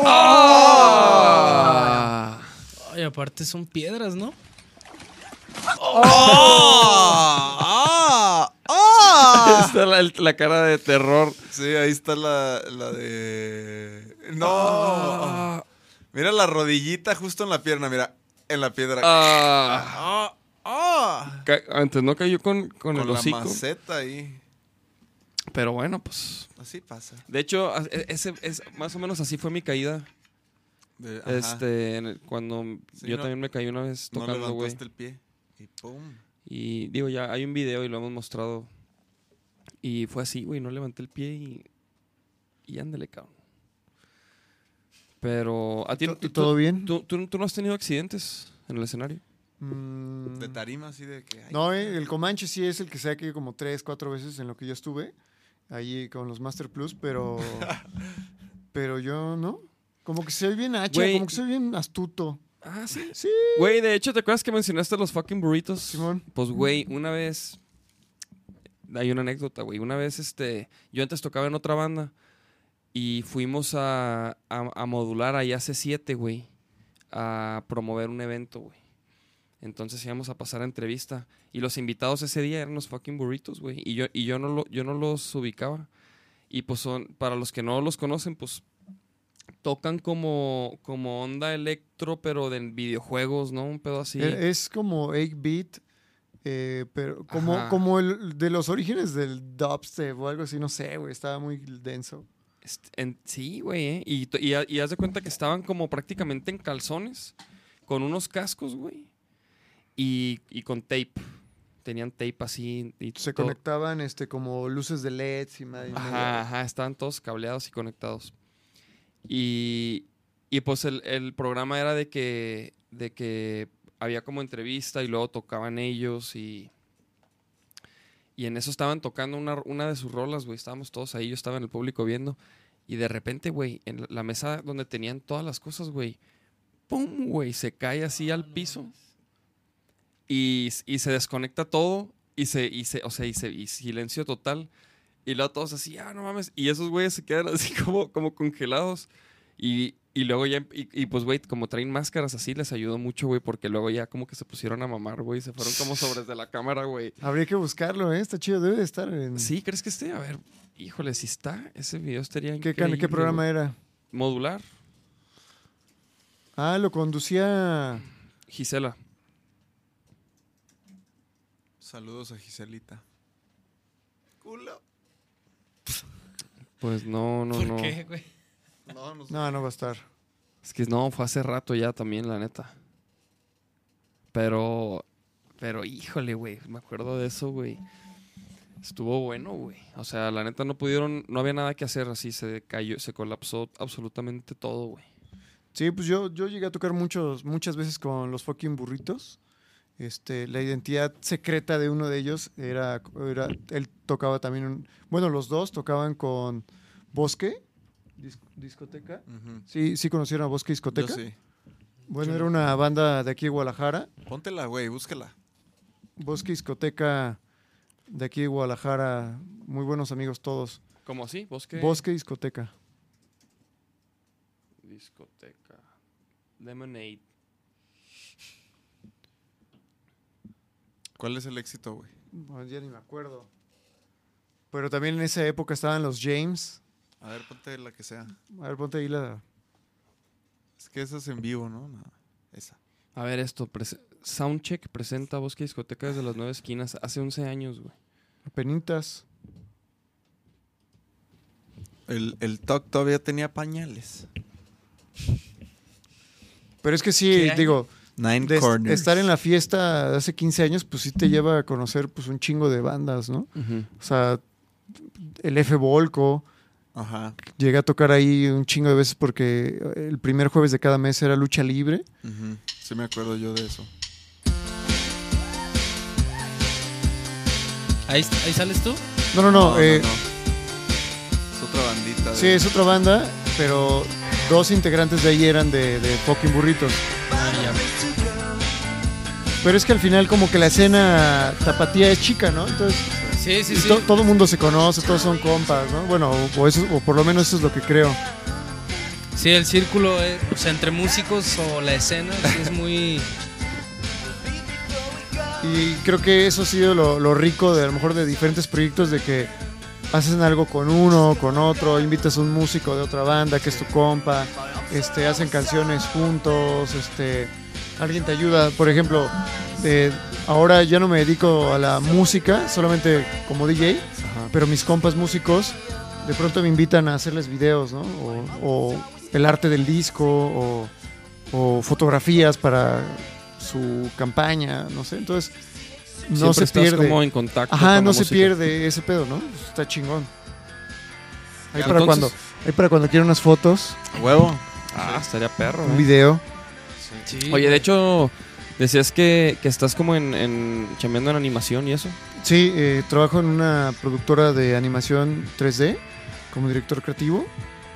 ¡Ah! Ay, aparte son piedras, ¿no? ¡Ah! ¡Ah! Está la, la cara de terror. Sí, ahí está la, la de... No. Ah. Mira la rodillita justo en la pierna, mira. En la piedra. Ah, ca- antes no cayó con, con, Con el la hocico. maceta ahí. Pero bueno, pues. Así pasa. De hecho, e- ese, es, más o menos así fue mi caída. De-. Este, en el- cuando Sí, yo no- también me caí una vez no tocando, güey. levantaste el pie. Y pum. Y digo, ya hay un video y lo hemos mostrado. Y fue así, güey, no levanté el pie y. Y ándale, cabrón. Pero. ¿A ti ¿To- tú- ¿Todo bien? tú, tú- tú no has tenido accidentes en el escenario? Mm, De tarima así de que. ay, No, eh, el Comanche sí es el que se ha caído como tres, cuatro veces en lo que yo estuve. Ahí con los Master Plus, pero. <laughs> pero yo no. Como que soy bien hacha, como que soy bien astuto. Ah, sí. Sí. Güey, de hecho, ¿te acuerdas que mencionaste los fucking burritos? Simón. Pues, güey, una vez. Hay una anécdota, güey. Una vez, este. Yo antes tocaba en otra banda. Y fuimos a, a, a modular allá hace siete, güey. A promover un evento, güey. Entonces íbamos a pasar a entrevista. Y los invitados ese día eran los fucking burritos, güey. Y yo, y yo no lo, yo no los ubicaba. Y pues son, para los que no los conocen, pues tocan como, como onda electro, pero de videojuegos, ¿no? Un pedo así. Eh, Es como 8-bit, eh, pero como, Ajá. como el de los orígenes del dubstep o algo así, no sé, güey, estaba muy denso. En- sí, güey. ¿eh? Y, y, ha- y haz de cuenta que estaban como prácticamente en calzones, con unos cascos, güey. Y, y con tape. Tenían tape así. Y Se todo- conectaban este como luces de LED y madre. Ajá, ajá, estaban todos cableados y conectados. Y, y pues el, el programa era de que, de que había como entrevista y luego tocaban ellos y... Y en eso estaban tocando una, una de sus rolas, güey. Estábamos todos ahí, yo estaba en el público viendo. Y de repente, güey, en la- mesa donde tenían todas las cosas, güey, ¡pum! güey, se cae así al piso. Y, y se desconecta todo. Y se, y se, o sea, y, se, y silencio total. Y luego todos así, ah, no mames. Y esos güeyes se quedan así <laughs> como, como congelados. Y, y luego ya, y, y pues, güey, como traen máscaras así, les ayudó mucho, güey, porque luego ya como que se pusieron a mamar, güey. Se fueron como sobres de la cámara, güey. Habría que buscarlo, ¿eh? Está chido, debe de estar en... ¿Sí? ¿Crees que esté? A ver, híjole, si está, ese video estaría ¿Qué, increíble. ¿Qué programa era? Modular. Ah, lo conducía... Gisela. Saludos a Giselita. Culo. Pues no, no, ¿Por no. qué, güey? No, no sé. No, no va a estar. Es que no, fue hace rato ya también, la neta. Pero, pero híjole, güey, me acuerdo de eso, güey. Estuvo bueno, güey. O sea, la neta no pudieron, no había nada que hacer así, se cayó, se colapsó absolutamente todo, güey. Sí, pues yo, yo llegué a tocar muchos, muchas veces con los fucking burritos. Este, la identidad secreta de uno de ellos era, era él tocaba también, un- bueno, los dos tocaban con Bosque, dis- discoteca. Sí, sí conocieron a Bosque Yo Discoteca. sí. Bueno, era una banda de aquí de Guadalajara. Póntela, güey, búscala. Bosque Discoteca de aquí de Guadalajara, muy buenos amigos todos. ¿Cómo así? ¿Bosque? Bosque Discoteca. Discoteca. Lemonade. ¿Cuál es el éxito, güey? Bueno, ya ni me acuerdo. Pero también en esa época estaban los James. A ver, ponte la que sea. A ver, ponte ahí la, Es que esa es en vivo, ¿no? No, esa. A ver esto, prese- Soundcheck presenta Bosque Discoteca desde las nueve esquinas hace 11 años, güey. Penitas. El, el TOC todavía tenía pañales. Pero es que sí, ¿Qué año? Nine de Corners. estar en la fiesta de hace 15 años, pues sí te lleva a conocer pues un chingo de bandas, ¿no? O sea, el F Volco, Ajá. llegué a tocar ahí un chingo de veces porque el primer jueves de cada mes era lucha libre. ujú. Sí me acuerdo yo de eso. ¿Ahí, ahí sales tú? No, no, no, eh, Es otra bandita. de- sí, es otra banda, pero dos integrantes de ahí eran de, de fucking burritos. Ah, ya. Pero es que al final como que la escena tapatía es chica, ¿no? Entonces Sí, sí, sí. to- todo el mundo se conoce, todos son compas, ¿no? Bueno, o, eso, o por lo menos eso es lo que creo. Sí, el círculo, eh, o sea, entre músicos o la escena, sí es muy... <laughs> Y creo que eso ha sido lo, lo rico de a lo mejor de diferentes proyectos, de que hacen algo con uno, con otro, invitas a un músico de otra banda que es tu compa, este, hacen canciones juntos, este, alguien te ayuda, por ejemplo, eh, ahora ya no me dedico a la música, solamente como DJ, Ajá. pero mis compas músicos de pronto me invitan a hacerles videos, ¿no? O, o el arte del disco, o, o fotografías para su campaña, no sé, entonces no Siempre se estás pierde. como en contacto. Ajá, con no se música. pierde ese pedo, ¿no? Está chingón. Ahí para cuando, ahí para cuando quiera unas fotos, Huevo. Ah, estaría perro, un ¿eh? video. Sí, Oye, de hecho, decías que, que estás como en, en chambeando en animación y eso. Sí, eh, trabajo en una productora de animación 3D como director creativo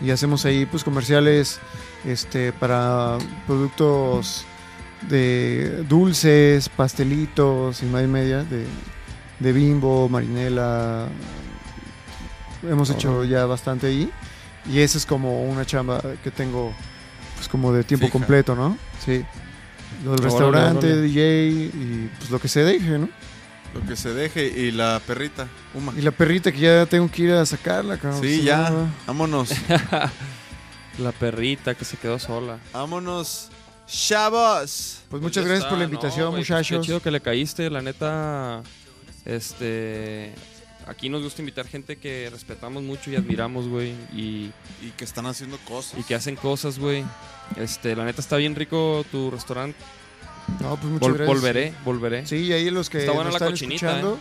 y hacemos ahí pues comerciales este para productos de dulces, pastelitos y media y media de, de Bimbo, Marinela. Hemos hecho ya bastante ahí y esa es como una chamba que tengo pues como de tiempo Fija. completo, ¿no? Sí. Lo del restaurante, órale. DJ y pues lo que se deje, ¿no? Lo que se deje. Y la perrita. Uma. Y la perrita que ya tengo que ir a sacarla, cabrón. Sí, ya. no, Vámonos. <laughs> La perrita que se quedó sola. Vámonos. Chavos. Pues muchas ya gracias está, por la no, invitación, pues muchachos. Qué chido que le caíste, la neta. Este. Aquí nos gusta invitar gente que respetamos mucho y admiramos, güey. Y, Y que están haciendo cosas. y que hacen cosas, güey. Este, la neta está bien rico tu restaurante. No, pues muchas Vol- gracias. volveré, volveré. Sí, ahí los que Está buena nos la están cochinita, escuchando,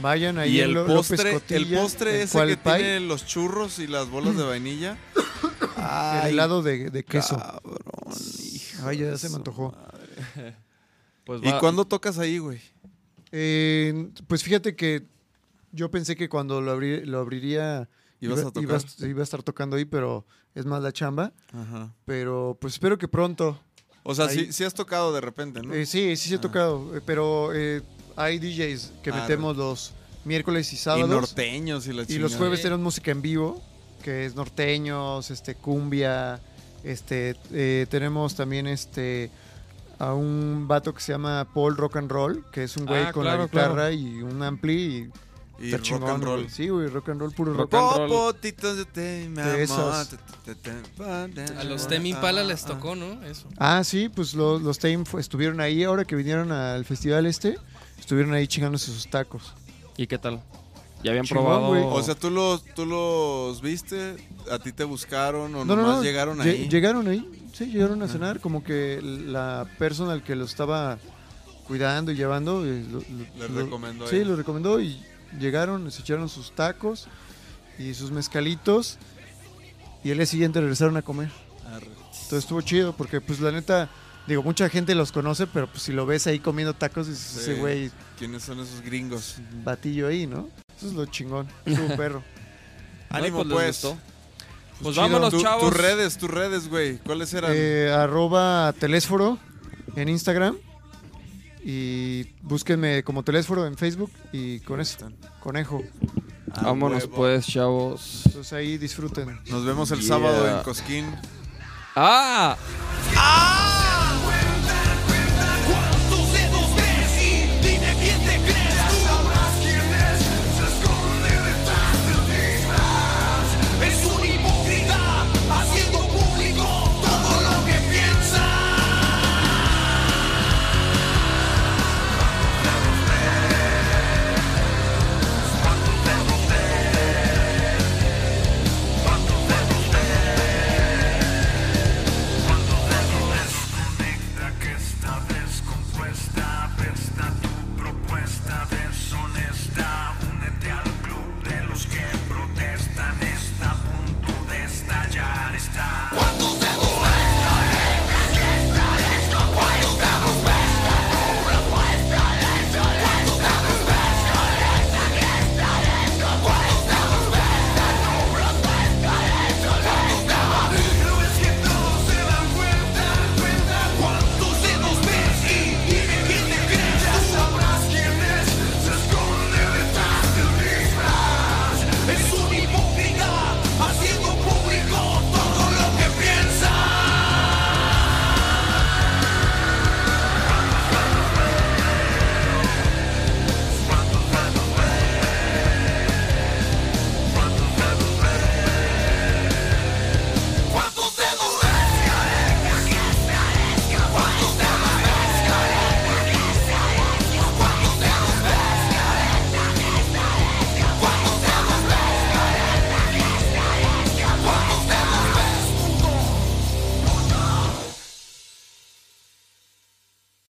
vayan ahí Y el postre, el postre en ese que Pie, tiene los churros y las bolas de vainilla. <coughs> el helado de, de queso. cabrón, Ay, ya se me antojó. madre. <laughs> Pues ¿Y cuándo tocas ahí, güey? Eh, pues fíjate que yo pensé que cuando lo, abrí- lo abriría ¿Ibas iba, a tocar? iba a- iba a estar tocando ahí, pero es más la chamba. Ajá. Pero pues espero que pronto. O sea, sí, sí has tocado de repente, ¿no? Eh, sí, sí se ha Ah. tocado, eh, pero eh, hay DJs que Ah, metemos los miércoles y y sábados. norteños y la Y los jueves tenemos música en vivo, que es norteños, este, cumbia, este, eh, tenemos también este a un vato que se llama Paul Rock and Roll, que es un güey Ah, con claro, la guitarra claro. y un ampli y, Y está rock chingón, and roll. Sí, güey, rock and roll, puro rock. Rock and roll. Popotitos de te, A los ah, Temi Impala ah, les ah. tocó, ¿no? Eso. Ah, sí, pues los, los Tame estuvieron ahí ahora que vinieron al festival este, estuvieron ahí chingándose sus tacos. ¿Y qué tal? ¿Ya habían Chingón, probado? güey. O sea, ¿tú los, ¿tú los viste? ¿A ti te buscaron o No, no, nomás no. llegaron lle- ahí? Llegaron ahí, sí, llegaron a Ajá. cenar, como que la persona al que lo estaba cuidando y llevando, eh, lo- lo- Les lo- recomendó Sí, ahí. lo recomendó y llegaron, se echaron sus tacos y sus mezcalitos y el día siguiente regresaron a comer. Arre. Entonces estuvo chido porque pues la neta, digo, mucha gente los conoce, pero pues si lo ves ahí comiendo tacos, dices, Sí. ese güey, ¿Quiénes son esos gringos? batillo ahí, ¿no? Eso es lo chingón, estuvo <laughs> perro. Ánimo, les pues. gustó. Pues chido. vámonos, Tu- chavos. tus redes, tus redes, güey. ¿Cuáles eran? Eh, arroba telésforo en Instagram y búsquenme como telésforo en Facebook y con eso, conejo. Ah, Vámonos, huevo. pues, chavos. Entonces ahí disfruten. Nos vemos el Yeah. sábado en Cosquín. ¡Ah! ¡Ah!